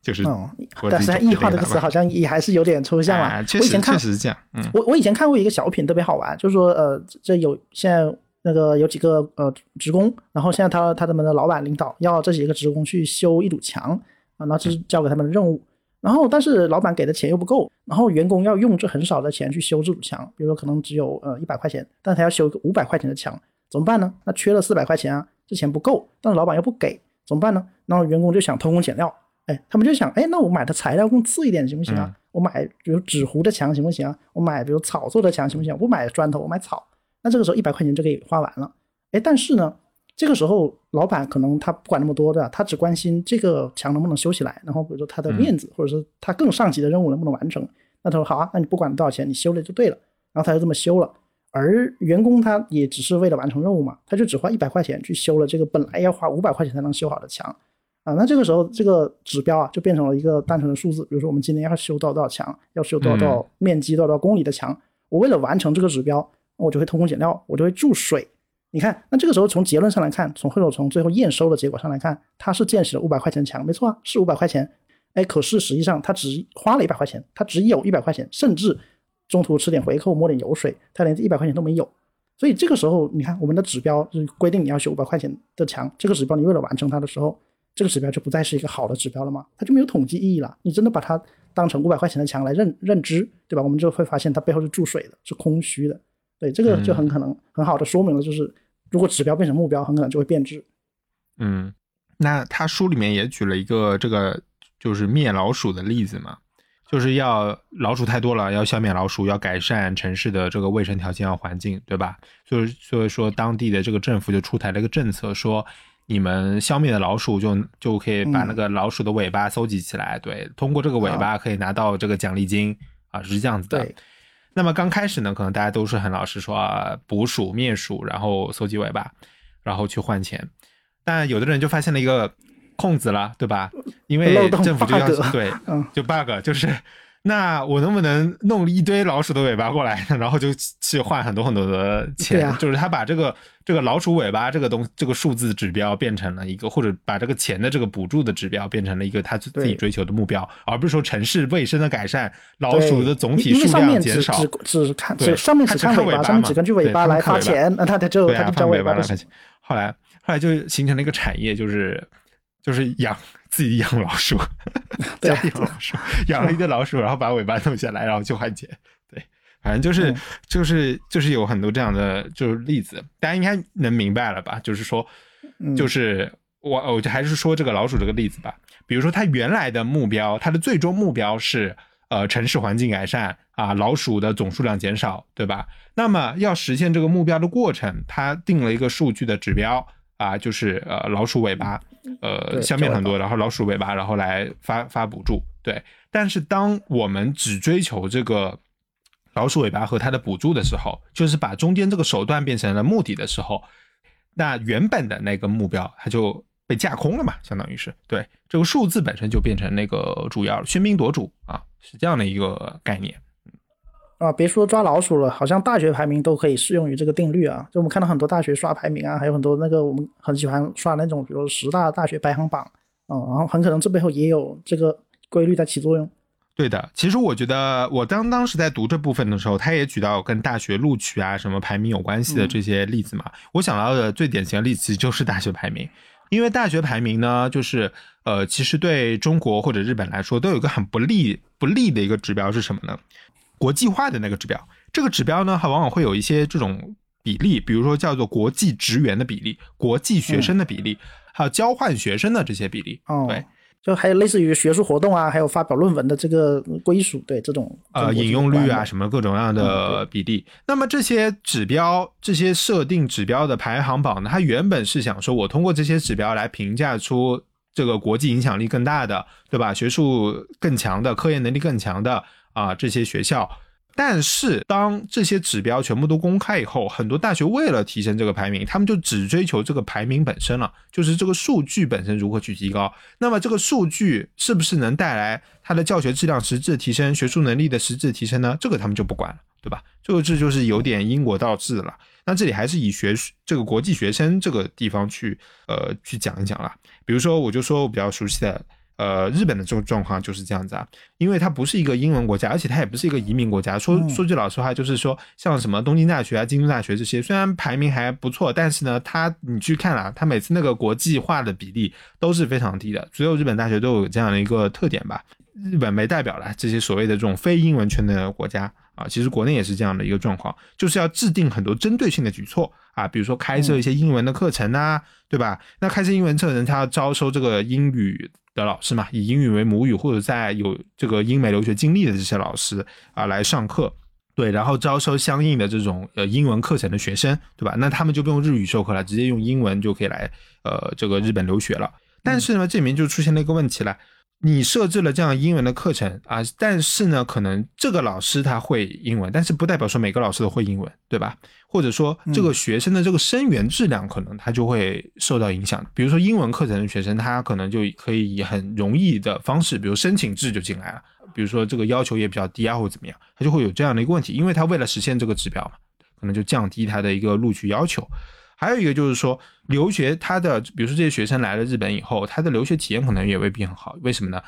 就是嗯，但是它异化这个词好像也还是有点抽象啊，了。确实确实是这样，嗯我我以前看过一个小品，特别好玩，就是说，呃，这有现在那个有几个呃职工，然后现在他他们的老板领导要这几个职工去修一堵墙啊，然后这是交给他们的任务，然后但是老板给的钱又不够，然后员工要用这很少的钱去修这堵墙，比如说可能只有呃一百块钱，但他要修一个五百块钱的墙，怎么办呢？那缺了四百块钱啊，这钱不够，但是老板又不给，怎么办呢？然后员工就想偷工减料。哎，他们就想，哎，那我买的材料更次一点行不行啊？嗯我买比如纸糊的墙行不行啊？我买比如草做的墙行不行？我不买砖头，我买草。那这个时候一百块钱就可以花完了。哎，但是呢，这个时候老板可能他不管那么多的，他只关心这个墙能不能修起来，然后比如说他的面子，或者是他更上级的任务能不能完成。那他说好啊，那你不管多少钱，你修了就对了。然后他就这么修了。而员工他也只是为了完成任务嘛，他就只花一百块钱去修了这个本来要花五百块钱才能修好的墙。啊，那这个时候这个指标啊就变成了一个单纯的数字，比如说我们今天要修多少多少墙，要修多少多少面积多少多少公里的墙，我为了完成这个指标，我就会偷工减料，我就会注水。你看，那这个时候从结论上来看，从或者从最后验收的结果上来看，他是建起了五百块钱的墙，没错啊，是五百块钱。哎，可是实际上他只花了一百块钱，他只有一百块钱，甚至中途吃点回扣，摸点油水，他连这一百块钱都没有。所以这个时候，你看我们的指标就是规定你要修五百块钱的墙，这个指标你为了完成它的时候，这个指标就不再是一个好的指标了吗？它就没有统计意义了。你真的把它当成五百块钱的墙来认认知，对吧？我们就会发现它背后是注水的，是空虚的。对，这个就很可能很好的说明了，就是如果指标变成目标，很可能就会变质。嗯，那他书里面也举了一个这个就是灭老鼠的例子嘛，就是要老鼠太多了，要消灭老鼠，要改善城市的这个卫生条件和环境，对吧？所以所以说当地的这个政府就出台了一个政策，说你们消灭的老鼠就就可以把那个老鼠的尾巴搜集起来，对，通过这个尾巴可以拿到这个奖励金啊，是这样子的。那么刚开始呢，可能大家都是很老实说啊，捕鼠灭鼠，然后搜集尾巴，然后去换钱。但有的人就发现了一个空子了，对吧？因为政府就要对，嗯就 bug 就是。那我能不能弄一堆老鼠的尾巴过来，然后就去换很多很多的钱？啊就是他把这个这个老鼠尾巴这个东这个数字指标变成了一个，或者把这个钱的这个补助的指标变成了一个他自自己追求的目标，而不是说城市卫生的改善，老鼠的总体数量减少。只只看对只上面只看尾巴，上面只根据尾巴来发钱，那他他就他就交尾巴来发钱。后来后来就形成了一个产业，就是就是养自己养老鼠，对家里养老鼠，养了一堆老鼠，然后把尾巴弄下来，然后去换钱。对，反正就是、嗯就是就是有很多这样的就是例子，大家应该能明白了吧？就是说，嗯就是我我就还是说这个老鼠这个例子吧。比如说，它原来的目标，它的最终目标是呃城市环境改善啊，老鼠的总数量减少，对吧？那么要实现这个目标的过程，它定了一个数据的指标啊，就是呃老鼠尾巴，呃对消灭很多，然后老鼠尾巴，然后来发发补助，对。但是当我们只追求这个老鼠尾巴和它的补助的时候，就是把中间这个手段变成了目的的时候，那原本的那个目标它就被架空了嘛，相当于是对这个数字本身就变成那个主要了，喧宾夺主啊，是这样的一个概念。啊，别说抓老鼠了，好像大学排名都可以适用于这个定律啊。就我们看到很多大学刷排名啊，还有很多那个我们很喜欢刷那种，比如十大大学排行榜，嗯，然后很可能这背后也有这个规律在起作用。对的，其实我觉得我当当时在读这部分的时候，他也举到跟大学录取啊什么排名有关系的这些例子嘛。我想到的最典型的例子就是大学排名，因为大学排名呢，就是呃，其实对中国或者日本来说都有一个很不利不利的一个指标是什么呢？国际化的那个指标，这个指标呢，它往往会有一些这种比例，比如说叫做国际职员的比例、国际学生的比例，还有交换学生的这些比例。哦，对，就还有类似于学术活动啊，还有发表论文的这个归属，对这种呃引用率啊，什么各种各样的比例。那么这些指标、这些设定指标的排行榜呢，它原本是想说我通过这些指标来评价出这个国际影响力更大的，对吧？学术更强的、科研能力更强的啊这些学校。但是，当这些指标全部都公开以后，很多大学为了提升这个排名，他们就只追求这个排名本身了，就是这个数据本身如何去提高。那么，这个数据是不是能带来它的教学质量实质提升、学术能力的实质提升呢？这个他们就不管了，对吧？这个这就是有点因果倒置了。那这里还是以学这个国际学生这个地方去呃去讲一讲啦。比如说，我就说我比较熟悉的。呃，日本的这种状况就是这样子啊，因为它不是一个英文国家，而且它也不是一个移民国家。说说句老实话，就是说，像什么东京大学啊、京都大学这些，虽然排名还不错，但是呢，它你去看啊，它每次那个国际化的比例都是非常低的。所有日本大学都有这样的一个特点吧。日本没代表了这些所谓的这种非英文圈的国家啊，其实国内也是这样的一个状况，就是要制定很多针对性的举措啊，比如说开设一些英文的课程啊，对吧？那开设英文课程，它要招收这个英语的老师嘛，以英语为母语或者在有这个英美留学经历的这些老师啊来上课，对，然后招收相应的这种呃英文课程的学生，对吧？那他们就不用日语授课了，直接用英文就可以来呃这个日本留学了。但是呢，这里面就出现了一个问题了。你设置了这样英文的课程啊，但是呢，可能这个老师他会英文，但是不代表说每个老师都会英文，对吧？或者说这个学生的这个生源质量可能他就会受到影响。比如说英文课程的学生，他可能就可以以很容易的方式，比如申请制就进来了，比如说这个要求也比较低啊，或者怎么样，他就会有这样的一个问题，因为他为了实现这个指标嘛，可能就降低他的一个录取要求。还有一个就是说，留学他的，比如说这些学生来了日本以后，他的留学体验可能也未必很好。为什么呢？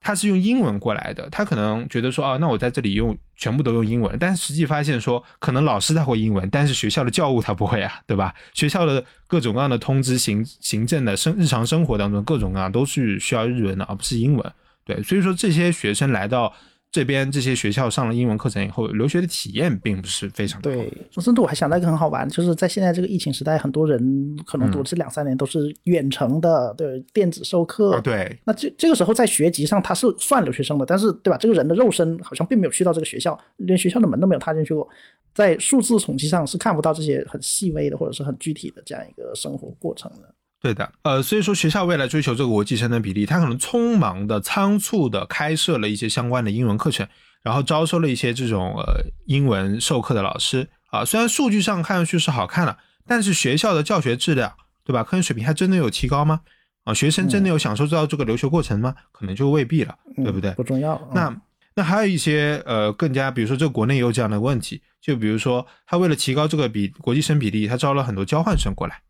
他是用英文过来的，他可能觉得说，啊，那我在这里用全部都用英文，但实际发现说，可能老师他会英文，但是学校的教务他不会啊，对吧？学校的各种各样的通知、行行政的生日常生活当中，各种各样都是需要日文的，而不是英文。对，所以说这些学生来到。这边这些学校上了英文课程以后，留学的体验并不是非常好。对，说真的，我还想到一个很好玩，就是在现在这个疫情时代，很多人可能读这两三年都是远程的，对，电子授课。哦、对，那这这个时候在学籍上他是算留学生的，但是对吧？这个人的肉身好像并没有去到这个学校，连学校的门都没有踏进去过，在数字统计上是看不到这些很细微的或者是很具体的这样一个生活过程的。对的，呃，所以说学校为了追求这个国际生的比例，他可能匆忙的、仓促的开设了一些相关的英文课程，然后招收了一些这种呃英文授课的老师啊。虽然数据上看上去是好看了，但是学校的教学质量，对吧？课程水平还真的有提高吗？啊，学生真的有享受到这个留学过程吗？可能就未必了，对不对？不重要。那那还有一些呃更加，比如说这个国内也有这样的问题，就比如说他为了提高这个比国际生比例，他招了很多交换生过来。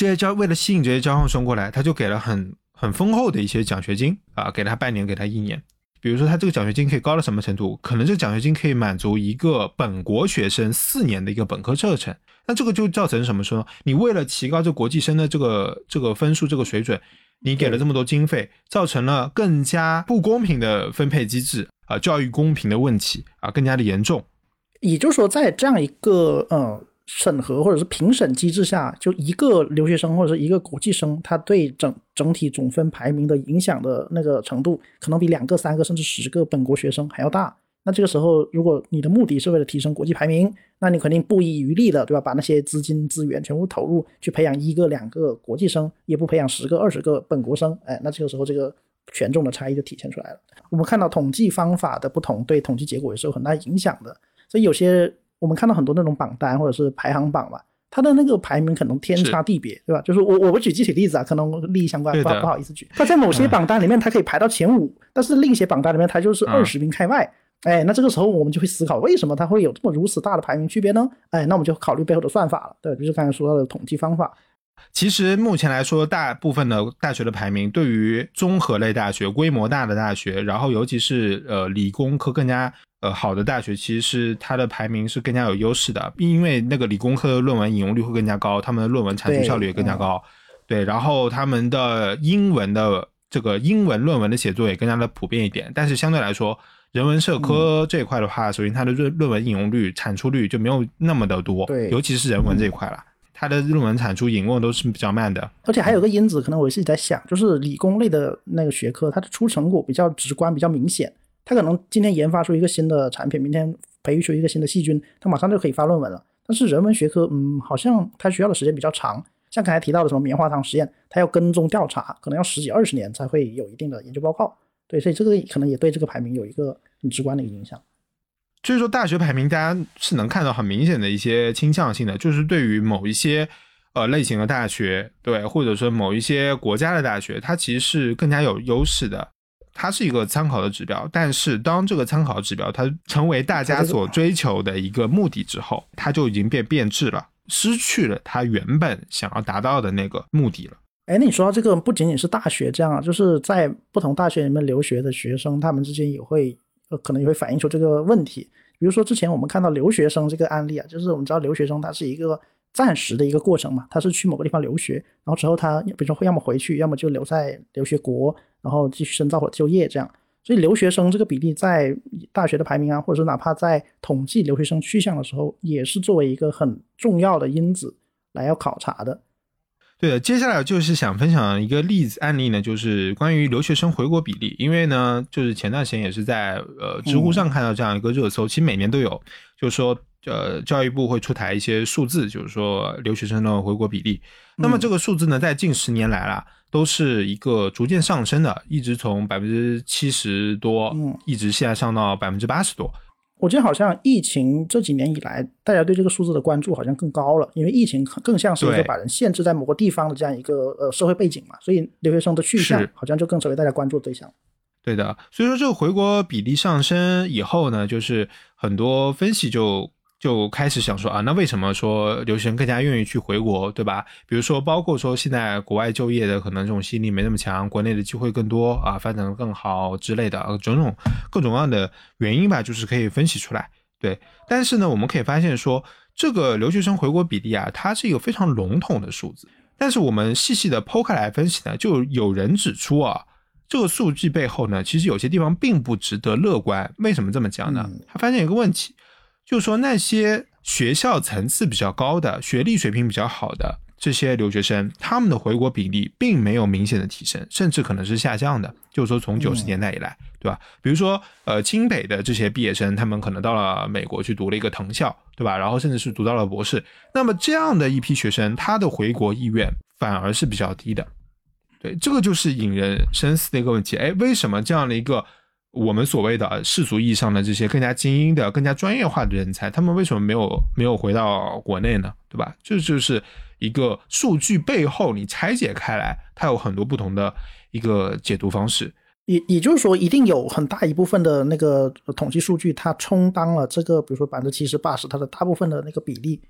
这些交为了吸引这些交换生过来，他就给了很很丰厚的一些奖学金啊，给他半年，给他一年。比如说他这个奖学金可以高到什么程度？可能这个奖学金可以满足一个本国学生四年的一个本科课程。那这个就造成什么说呢？你为了提高这国际生的这个这个分数这个水准，你给了这么多经费，造成了更加不公平的分配机制啊，教育公平的问题啊，更加的严重。也就是说，在这样一个呃。审核或者是评审机制下，就一个留学生或者是一个国际生，他对整整体总分排名的影响的那个程度，可能比两个、三个甚至十个本国学生还要大。那这个时候，如果你的目的是为了提升国际排名，那你肯定不遗余力的，对吧？把那些资金资源全部投入去培养一个、两个国际生，也不培养十个、二十个本国生。哎，那这个时候这个权重的差异就体现出来了。我们看到统计方法的不同，对统计结果也是有很大影响的。所以有些。我们看到很多那种榜单或者是排行榜嘛，它的那个排名可能天差地别，对吧？就是我我不举具体例子啊，可能利益相关，不不好意思举。它在某些榜单里面，它可以排到前五，但是另一些榜单里面，它就是二十名开外。哎，那这个时候我们就会思考，为什么它会有这么如此大的排名区别呢？哎，那我们就考虑背后的算法了，对，就是刚才说到的统计方法。其实目前来说，大部分的大学的排名，对于综合类大学、规模大的大学，然后尤其是呃理工科更加呃好的大学，其实是它的排名是更加有优势的，因为那个理工科的论文引用率会更加高，他们的论文产出效率也更加高。对，然后他们的英文的这个英文论文的写作也更加的普遍一点。但是相对来说，人文社科这一块的话，首先它的论论文引用率、产出率就没有那么的多，对，尤其是人文这一块了。它的论文产出引用都是比较慢的，而且还有个因子，可能我自己在想，就是理工类的那个学科，它的出成果比较直观、比较明显。他可能今天研发出一个新的产品，明天培育出一个新的细菌，它马上就可以发论文了。但是人文学科，嗯，好像它需要的时间比较长。像刚才提到的什么棉花糖实验，它要跟踪调查，可能要十几二十年才会有一定的研究报告。对，所以这个可能也对这个排名有一个很直观的一个影响。所以说，大学排名大家是能看到很明显的一些倾向性的，就是对于某一些呃类型的大学，对，或者说某一些国家的大学，它其实是更加有优势的，它是一个参考的指标。但是，当这个参考指标它成为大家所追求的一个目的之后，它就已经变变质了，失去了它原本想要达到的那个目的了。哎，那你说到这个，不仅仅是大学这样啊，就是在不同大学里面留学的学生，他们之间也会。呃，可能也会反映出这个问题。比如说，之前我们看到留学生这个案例啊，就是我们知道留学生他是一个暂时的一个过程嘛，他是去某个地方留学，然后之后他比如说会要么回去，要么就留在留学国，然后继续深造或者就业这样。所以留学生这个比例在大学的排名啊，或者说哪怕在统计留学生去向的时候，也是作为一个很重要的因子来要考察的。对的，接下来就是想分享一个例子案例呢，就是关于留学生回国比例。因为呢，就是前段时间也是在呃知乎上看到这样一个热搜，其实每年都有，就是说呃教育部会出台一些数字，就是说留学生的回国比例。那么这个数字呢，在近十年来啦，都是一个逐渐上升的，一直从百分之七十多，一直现在上到百分之八十多。我觉得好像疫情这几年以来，大家对这个数字的关注好像更高了，因为疫情更像是一个把人限制在某个地方的这样一个呃社会背景嘛，所以留学生的去向好像就更成为大家关注的对象。对的，所以说这个回国比例上升以后呢，就是很多分析就。就开始想说啊，那为什么说留学生更加愿意去回国，对吧？比如说，包括说现在国外就业的可能这种吸引力没那么强，国内的机会更多啊，发展的更好之类的，种种各种各样的原因吧，就是可以分析出来。对，但是呢，我们可以发现说，这个留学生回国比例啊，它是一个非常笼统的数字。但是我们细细的剖开来分析呢，就有人指出啊，这个数据背后呢，其实有些地方并不值得乐观。为什么这么讲呢？他发现一个问题。就是说，那些学校层次比较高的、学历水平比较好的这些留学生他们的回国比例并没有明显的提升，甚至可能是下降的。就是说，从九十年代以来，对吧？比如说，呃，清北的这些毕业生，他们可能到了美国去读了一个藤校，对吧？然后甚至是读到了博士。那么这样的一批学生，他的回国意愿反而是比较低的。对，这个就是引人深思的一个问题。哎，为什么这样的一个我们所谓的世俗意义上的这些更加精英的、更加专业化的人才，他们为什么没有没有回到国内呢？对吧？这就是一个数据背后你拆解开来，它有很多不同的一个解读方式。也也就是说，一定有很大一部分的那个统计数据，它充当了这个，比如说百分之七十、八十，它的大部分的那个比例，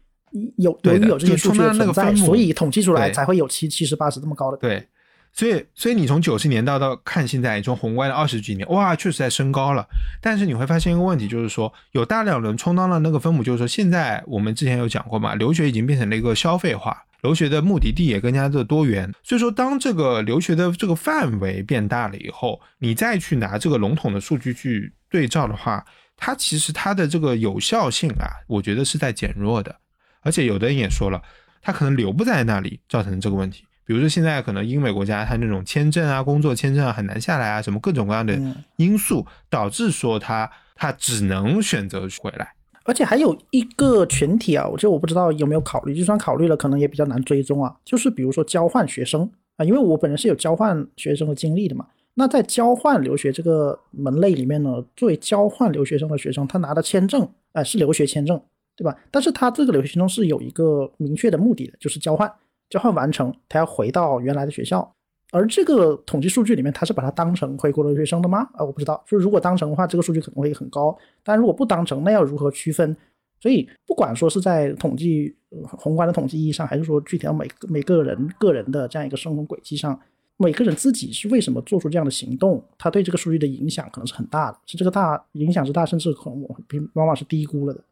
有由于有这些数据的存在，所以统计出来才会有七七十、八十这么高的。对。所以，所以你从九十年代到看现在，从宏观的二十几年，哇，确实在升高了。但是你会发现一个问题，就是说有大量人充当了那个分母，就是说现在我们之前有讲过嘛，留学已经变成了一个消费化，留学的目的地也更加的多元。所以说，当这个留学的这个范围变大了以后，你再去拿这个笼统的数据去对照的话，它其实它的这个有效性啊，我觉得是在减弱的。而且有的人也说了，他可能留不在那里，造成这个问题。比如说现在可能英美国家它那种签证啊、工作签证啊很难下来啊，什么各种各样的因素导致说他他只能选择回来。而且还有一个群体啊，我这我不知道有没有考虑，就算考虑了，可能也比较难追踪啊。就是比如说交换学生啊，因为我本人是有交换学生的经历的嘛。那在交换留学这个门类里面呢，作为交换留学生的学生，他拿的签证啊是留学签证，对吧？但是他这个留学签证是有一个明确的目的的，就是交换。交换完成，他要回到原来的学校，而这个统计数据里面，他是把它当成回国留学生的吗？啊，我不知道。就如果当成的话，这个数据可能会很高；但如果不当成，那要如何区分？所以，不管说是在统计宏观的统计意义上，还是说具体到每每个人个人的这样一个生活轨迹上，每个人自己是为什么做出这样的行动，他对这个数据的影响可能是很大的，是这个大影响之大，甚至可能我往往是低估了的。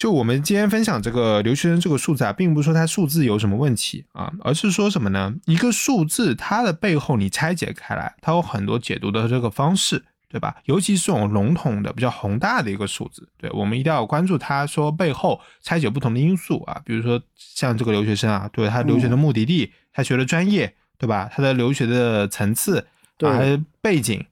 就我们今天分享这个留学生这个数字啊，并不是说它数字有什么问题啊，而是说什么呢？一个数字它的背后你拆解开来，它有很多解读的这个方式，对吧？尤其是这种笼统的、比较宏大的一个数字，对我们一定要关注它说背后拆解不同的因素啊，比如说像这个留学生啊，对他留学的目的地，他学的专业，对吧？他的留学的层次，对背景。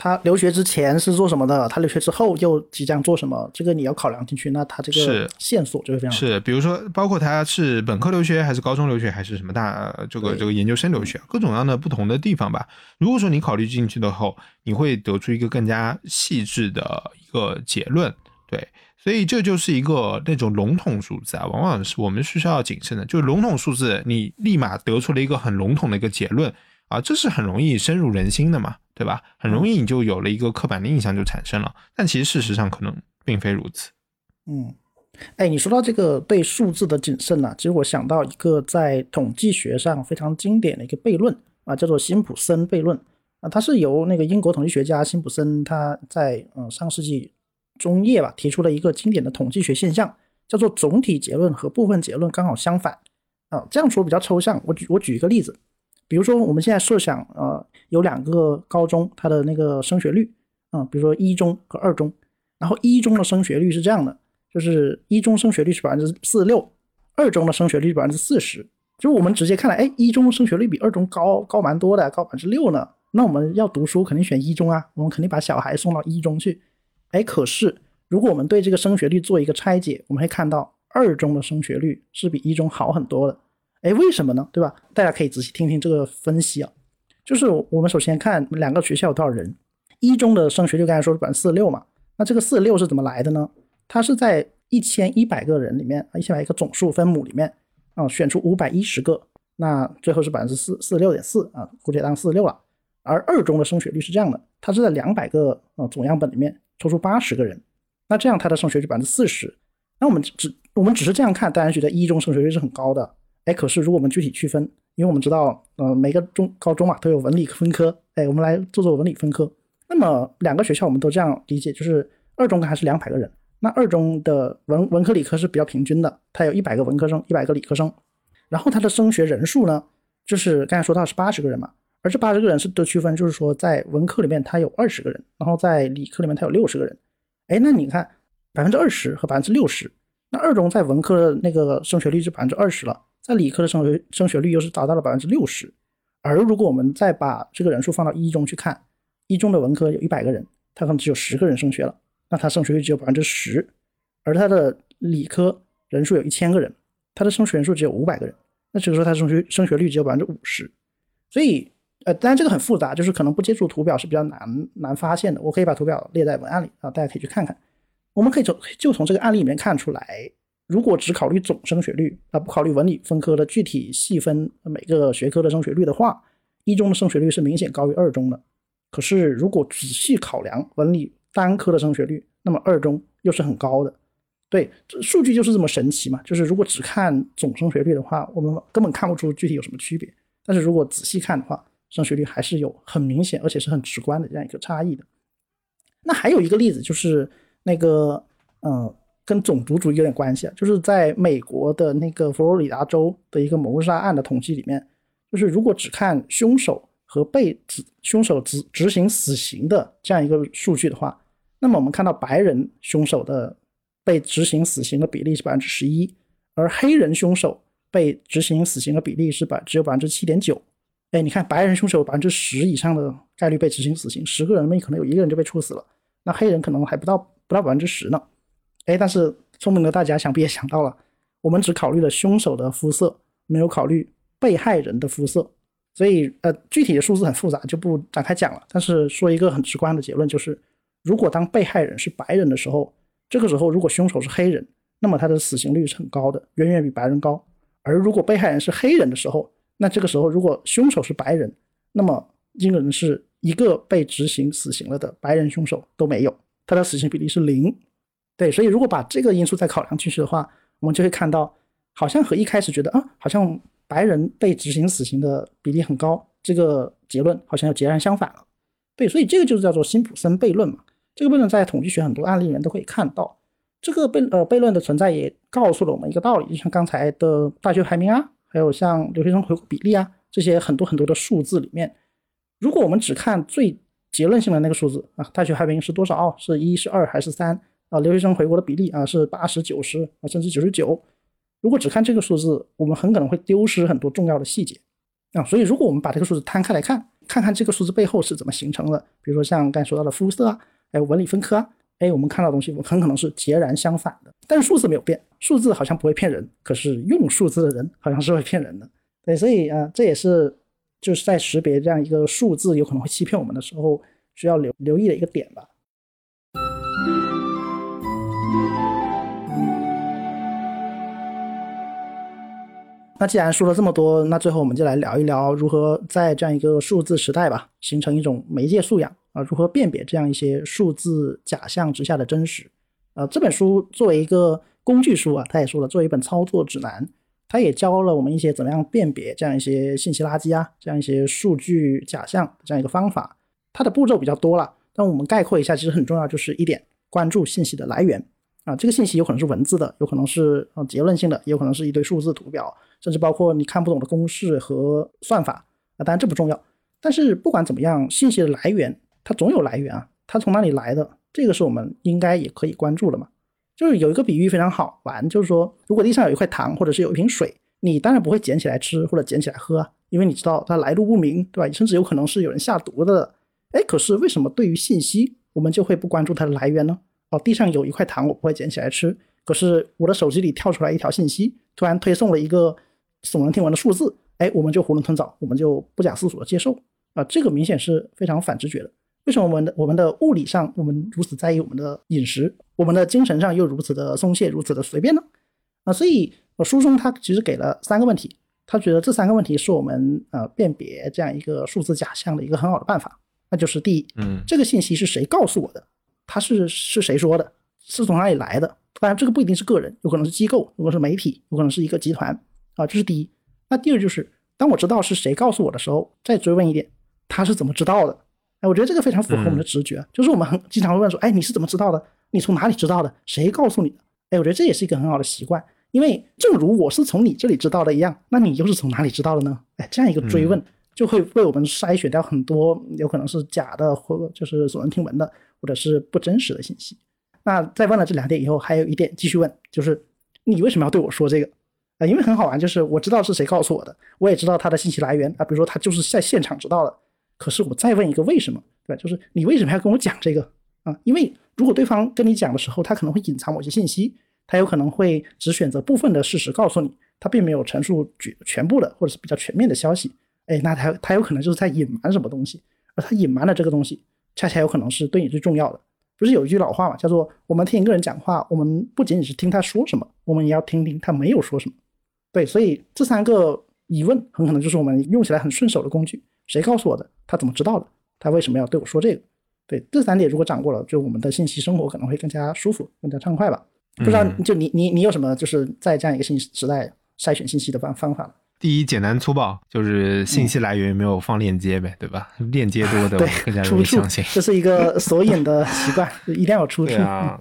他留学之前是做什么的？他留学之后又即将做什么？这个你要考量进去，那他这个线索就会非常是。比如说，包括他是本科留学，还是高中留学，还是什么大这个这个研究生留学，各种各样的不同的地方吧。如果说你考虑进去的后，你会得出一个更加细致的一个结论。对，所以这就是一个那种笼统数字啊，往往是我们是需要谨慎的。就是笼统数字，你立马得出了一个很笼统的一个结论啊，这是很容易深入人心的嘛。对吧？很容易你就有了一个刻板的印象就产生了，但其实事实上可能并非如此。嗯，哎，你说到这个对数字的谨慎呢，其实我想到一个在统计学上非常经典的一个悖论啊，叫做辛普森悖论啊，它是由那个英国统计学家辛普森他在嗯上世纪中叶吧提出了一个经典的统计学现象，叫做总体结论和部分结论刚好相反啊。这样说比较抽象，我举我举一个例子。比如说，我们现在设想，呃，有两个高中，它的那个升学率，嗯，比如说一中和二中，然后一中的升学率是这样的，就是一中升学率是百分之四十六，二中的升学率百分之四十。就我们直接看来，哎，一中升学率比二中高高蛮多的，高百分之六呢。那我们要读书，肯定选一中啊，我们肯定把小孩送到一中去。哎，可是如果我们对这个升学率做一个拆解，我们会看到二中的升学率是比一中好很多的。哎，为什么呢？对吧？大家可以仔细听听这个分析啊。就是我们首先看两个学校有多少人，一中的升学率刚才说是百分之四十六嘛，那这个四十六是怎么来的呢？它是在一千一百个人里面啊，一千一百个总数分母里面啊，选出五百一十个，那最后是百分之四四十六点四啊，估计当四十六了。而二中的升学率是这样的，它是在两百个呃总样本里面抽出八十个人，那这样它的升学率百分之四十。那我们只我们只是这样看，当然觉得一中升学率是很高的。哎，可是如果我们具体区分，因为我们知道，呃，每个中高中嘛都有文理分科，哎，我们来做做文理分科。那么两个学校我们都这样理解，就是二中还是两百个人，那二中的文文科理科是比较平均的，它有一百个文科生，一百个理科生，然后它的升学人数呢，就是刚才说到是八十个人嘛，而这八十个人是的区分，就是说在文科里面它有二十个人，然后在理科里面它有六十个人。哎，那你看百分之二十和百分之六十，那二中在文科的那个升学率是百分之二十了。在理科的升学升学率又是达到了百分之六十。而如果我们再把这个人数放到一中去看，一中的文科有一百个人，他可能只有十个人升学了，那他升学率只有百分之十；而他的理科人数有一千个人，他的升学人数只有五百个人，那这个时候他升学升学率只有百分之五十。所以，呃，当然这个很复杂，就是可能不接触图表是比较难难发现的。我可以把图表列在文案里啊，大家可以去看看。我们可以从就从这个案例里面看出来，如果只考虑总升学率啊，不考虑文理分科的具体细分每个学科的升学率的话，一中的升学率是明显高于二中的。可是如果仔细考量文理单科的升学率，那么二中又是很高的。对，这数据就是这么神奇嘛。就是如果只看总升学率的话，我们根本看不出具体有什么区别。但是如果仔细看的话，升学率还是有很明显而且是很直观的这样一个差异的。那还有一个例子就是那个，嗯，跟种族主义有点关系啊，就是在美国的那个佛罗里达州的一个谋杀案的统计里面，就是如果只看凶手和被执凶手执执行死刑的这样一个数据的话，那么我们看到白人凶手的被执行死刑的比例是百分之十一，而黑人凶手。被执行死刑的比例是百只有百分之七点九，哎，你看白人凶手百分之十以上的概率被执行死刑，十个人里面可能有一个人就被处死了，那黑人可能还不到不到百分之十呢，哎，但是聪明的大家想必也想到了，我们只考虑了凶手的肤色，没有考虑被害人的肤色，所以呃具体的数字很复杂，就不展开讲了。但是说一个很直观的结论就是，如果当被害人是白人的时候，这个时候如果凶手是黑人，那么他的死刑率是很高的，远远比白人高。而如果被害人是黑人的时候，那这个时候如果凶手是白人，那么惊人是一个被执行死刑了的白人凶手都没有，他的死刑比例是零。对，所以如果把这个因素再考量进去的话，我们就会看到，好像和一开始觉得啊，好像白人被执行死刑的比例很高，这个结论好像又截然相反了。对，所以这个就是叫做辛普森悖论嘛。这个悖论在统计学很多案例里面都可以看到。这个悖呃悖论的存在也告诉了我们一个道理，就像刚才的大学排名啊，还有像留学生回国比例啊这些很多很多的数字里面，如果我们只看最结论性的那个数字啊，大学排名是多少？是一是二还是三啊？留学生回国的比例啊是八十九十啊甚至九十九。如果只看这个数字，我们很可能会丢失很多重要的细节啊。所以如果我们把这个数字摊开来看，看看这个数字背后是怎么形成的，比如说像刚才说到的肤色啊，还有文理分科啊。哎，我们看到东西，我很可能是截然相反的。但是数字没有变，数字好像不会骗人，可是用数字的人好像是会骗人的。对，所以啊，这也是就是在识别这样一个数字有可能会欺骗我们的时候，需要留留意的一个点吧。那既然说了这么多，那最后我们就来聊一聊如何在这样一个数字时代吧，形成一种媒介素养。啊，如何辨别这样一些数字假象之下的真实？呃，这本书作为一个工具书啊，他也说了，作为一本操作指南，他也教了我们一些怎么样辨别这样一些信息垃圾啊，这样一些数据假象这样一个方法。它的步骤比较多了，但我们概括一下，其实很重要，就是一点，关注信息的来源啊，这个信息有可能是文字的，有可能是呃结论性的，也有可能是一堆数字图表，甚至包括你看不懂的公式和算法啊。当然这不重要，但是不管怎么样，信息的来源。它总有来源啊，它从哪里来的？这个是我们应该也可以关注的嘛。就是有一个比喻非常好玩，就是说，如果地上有一块糖，或者是有一瓶水，你当然不会捡起来吃或者捡起来喝啊，因为你知道它来路不明，对吧？甚至有可能是有人下毒的。哎，可是为什么对于信息，我们就会不关注它的来源呢？哦，地上有一块糖，我不会捡起来吃，可是我的手机里跳出来一条信息，突然推送了一个耸人听闻的数字，哎，我们就囫囵吞枣，我们就不假思索的接受啊，这个明显是非常反直觉的。为什么我们的我们的物理上我们如此在意我们的饮食，我们的精神上又如此的松懈，如此的随便呢？啊，所以呃书中他其实给了三个问题，他觉得这三个问题是我们呃辨别这样一个数字假象的一个很好的办法。那就是第一，嗯，这个信息是谁告诉我的？他是是谁说的？是从哪里来的？当然这个不一定是个人，有可能是机构，有可能是媒体，有可能是一个集团啊，这是第一。那第二就是，当我知道是谁告诉我的时候，再追问一点，他是怎么知道的？哎，我觉得这个非常符合我们的直觉，就是我们很经常会问说，哎，你是怎么知道的？你从哪里知道的？谁告诉你的？哎，我觉得这也是一个很好的习惯，因为正如我是从你这里知道的一样，那你又是从哪里知道的呢？哎，这样一个追问就会为我们筛选掉很多有可能是假的，或就是耸人听闻的，或者是不真实的信息。那在问了这两点以后，还有一点继续问，就是你为什么要对我说这个？啊，因为很好玩，就是我知道是谁告诉我的，我也知道他的信息来源啊，比如说他就是在现场知道的。可是我再问一个为什么，对吧？就是你为什么要跟我讲这个啊？因为如果对方跟你讲的时候，他可能会隐藏某些信息，他有可能会只选择部分的事实告诉你，他并没有陈述全全部的或者是比较全面的消息。哎，那他他有可能就是在隐瞒什么东西，而他隐瞒了这个东西，恰恰有可能是对你最重要的。不是有一句老话嘛，叫做我们听一个人讲话，我们不仅仅是听他说什么，我们也要听听他没有说什么。对，所以这三个疑问很可能就是我们用起来很顺手的工具。谁告诉我的？他怎么知道的？他为什么要对我说这个？对，这三点如果掌握了，就我们的信息生活可能会更加舒服、更加畅快吧。不知道就你你你有什么就是在这样一个信息时代筛选信息的方方法？第一，简单粗暴，就是信息来源没有放链接呗，对吧？链接多的更加容易相信。这是一个索引的习惯，一定要有出处。啊，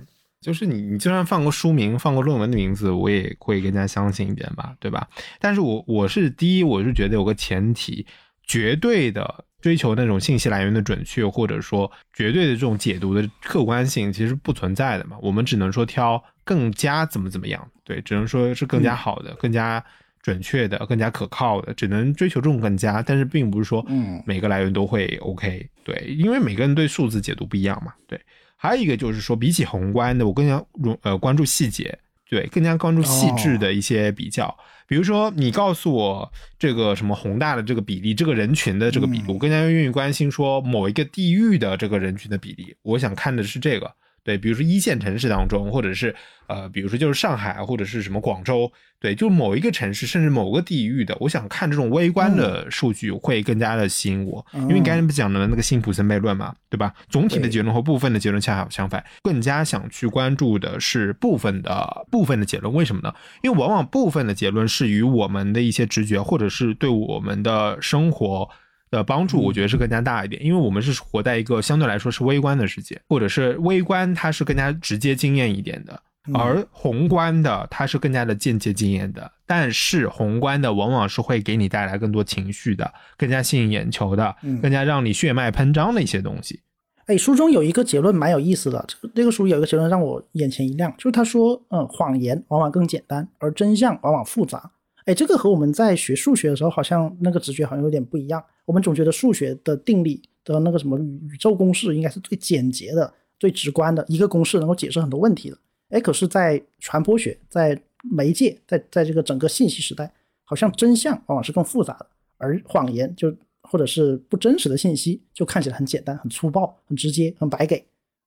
就是你你就算放个书名、放个论文的名字，我也会更加相信一点吧，对吧？但是我我是第一，我是觉得有个前提，绝对的追求那种信息来源的准确，或者说绝对的这种解读的客观性，其实不存在的嘛。我们只能说挑更加怎么怎么样，对，只能说是更加好的、更加。准确的、更加可靠的，只能追求这种更加，但是并不是说，嗯，每个来源都会 OK，对，因为每个人对数字解读不一样嘛，对。还有一个就是说，比起宏观的，我更加容呃关注细节，对，更加关注细致的一些比较。比如说，你告诉我这个什么宏大的这个比例，这个人群的这个比例，我更加愿意关心说某一个地域的这个人群的比例，我想看的是这个。对，比如说一线城市当中，或者是呃，比如说就是上海或者是什么广州，对，就某一个城市甚至某个地域的，我想看这种微观的数据会更加的吸引我，因为刚才不讲的那个辛普森悖论嘛，对吧？总体的结论和部分的结论恰好相反，更加想去关注的是部分的部分的结论，为什么呢？因为往往部分的结论是与我们的一些直觉，或者是对我们的生活。的帮助，我觉得是更加大一点，因为我们是活在一个相对来说是微观的世界，或者是微观它是更加直接经验一点的，而宏观的它是更加的间接经验的。但是宏观的往往是会给你带来更多情绪的，更加吸引眼球的，更加让你血脉喷张的一些东西。哎，书中有一个结论蛮有意思的，这个这个书有一个结论让我眼前一亮，就是他说，嗯，谎言往往更简单，而真相往往复杂。哎，这个和我们在学数学的时候好像那个直觉好像有点不一样。我们总觉得数学的定理的那个什么宇宙公式应该是最简洁的、最直观的一个公式，能够解释很多问题的。哎，可是，在传播学、在媒介、在在这个整个信息时代，好像真相往往是更复杂的，而谎言就或者是不真实的信息就看起来很简单、很粗暴、很直接、很白给。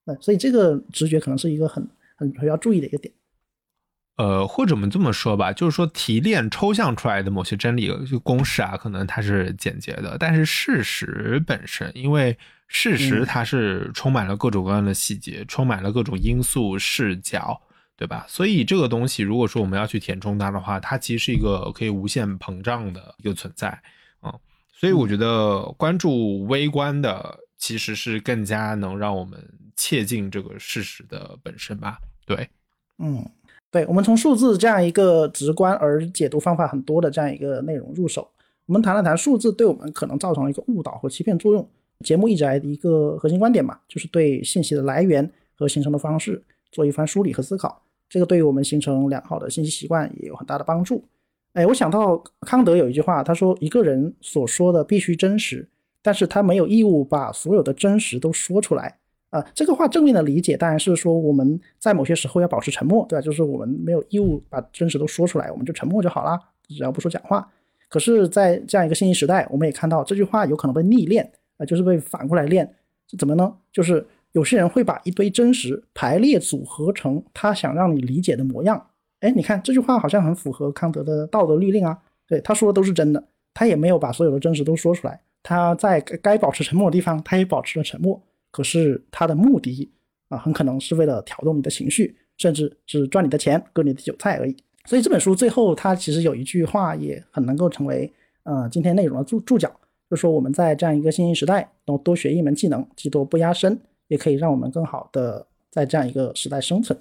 嗯，所以这个直觉可能是一个很很很要注意的一个点。呃，或者我们这么说吧，就是说提炼抽象出来的某些真理就公式啊，可能它是简洁的，但是事实本身，因为事实它是充满了各种各样的细节，充满了各种因素视角，对吧？所以这个东西，如果说我们要去填充它的话，它其实是一个可以无限膨胀的一个存在啊。所以我觉得关注微观的，其实是更加能让我们切近这个事实的本身吧。对，嗯。对我们从数字这样一个直观而解读方法很多的这样一个内容入手，我们谈了谈数字对我们可能造成一个误导和欺骗作用。节目一直来一个核心观点嘛，就是对信息的来源和形成的方式做一番梳理和思考，这个对于我们形成良好的信息习惯也有很大的帮助。哎，我想到康德有一句话，他说一个人所说的必须真实，但是他没有义务把所有的真实都说出来。啊，这个话正面的理解当然是说我们在某些时候要保持沉默，对吧？就是我们没有义务把真实都说出来，我们就沉默就好了，只要不说假话。可是，在这样一个信息时代，我们也看到这句话有可能被逆练，啊，就是被反过来练，怎么呢？就是有些人会把一堆真实排列组合成他想让你理解的模样。哎，你看这句话好像很符合康德的道德律令啊，对，他说的都是真的，他也没有把所有的真实都说出来，他在该保持沉默的地方，他也保持了沉默。可是他的目的啊，很可能是为了挑动你的情绪，甚至是赚你的钱、割你的韭菜而已。所以这本书最后，它其实有一句话也很能够成为呃今天内容的注注脚，就是说我们在这样一个信息时代，多多学一门技能，技多不压身，也可以让我们更好的在这样一个时代生存。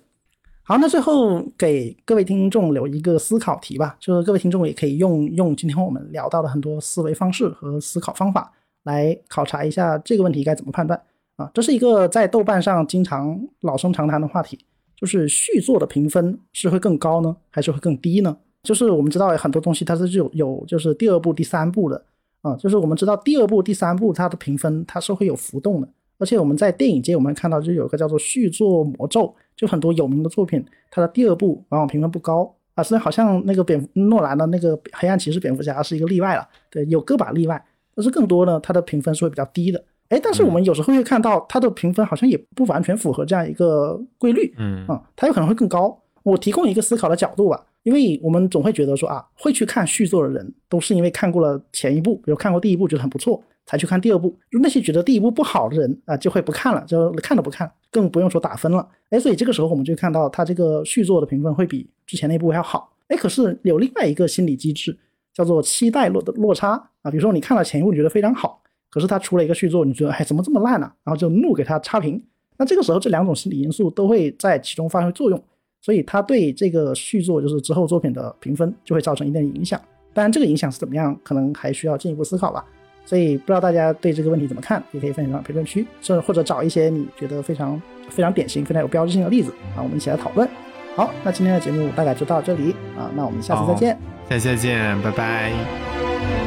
好，那最后给各位听众留一个思考题吧，就是各位听众也可以用用今天我们聊到的很多思维方式和思考方法来考察一下这个问题该怎么判断。啊，这是一个在豆瓣上经常老生常谈的话题，就是续作的评分是会更高呢，还是会更低呢？就是我们知道很多东西它是有有就是第二部、第三部的啊，就是我们知道第二部、第三部它的评分它是会有浮动的，而且我们在电影界我们看到就有一个叫做续作魔咒，就很多有名的作品，它的第二部往往评分不高啊，虽然好像那个蝙诺兰的那个黑暗骑士蝙蝠侠是一个例外了，对，有个把例外，但是更多呢，它的评分是会比较低的。哎，但是我们有时候会看到它的评分好像也不完全符合这样一个规律，嗯啊，它有可能会更高。我提供一个思考的角度吧，因为我们总会觉得说啊，会去看续作的人都是因为看过了前一部，比如看过第一部觉得很不错，才去看第二部。那些觉得第一部不好的人啊，就会不看了，就看都不看，更不用说打分了。哎，所以这个时候我们就看到它这个续作的评分会比之前那部要好。哎，可是有另外一个心理机制叫做期待落的落差啊，比如说你看了前一部你觉得非常好。可是他出了一个续作，你觉得哎怎么这么烂呢？然后就怒给他差评。那这个时候这两种心理因素都会在其中发挥作用，所以他对这个续作就是之后作品的评分就会造成一定的影响。当然这个影响是怎么样，可能还需要进一步思考吧。所以不知道大家对这个问题怎么看，也可以分享到评论区，甚至或者找一些你觉得非常非常典型、非常有标志性的例子啊，我们一起来讨论。好，那今天的节目大概就到这里啊，那我们下次再见。下期再见，拜拜。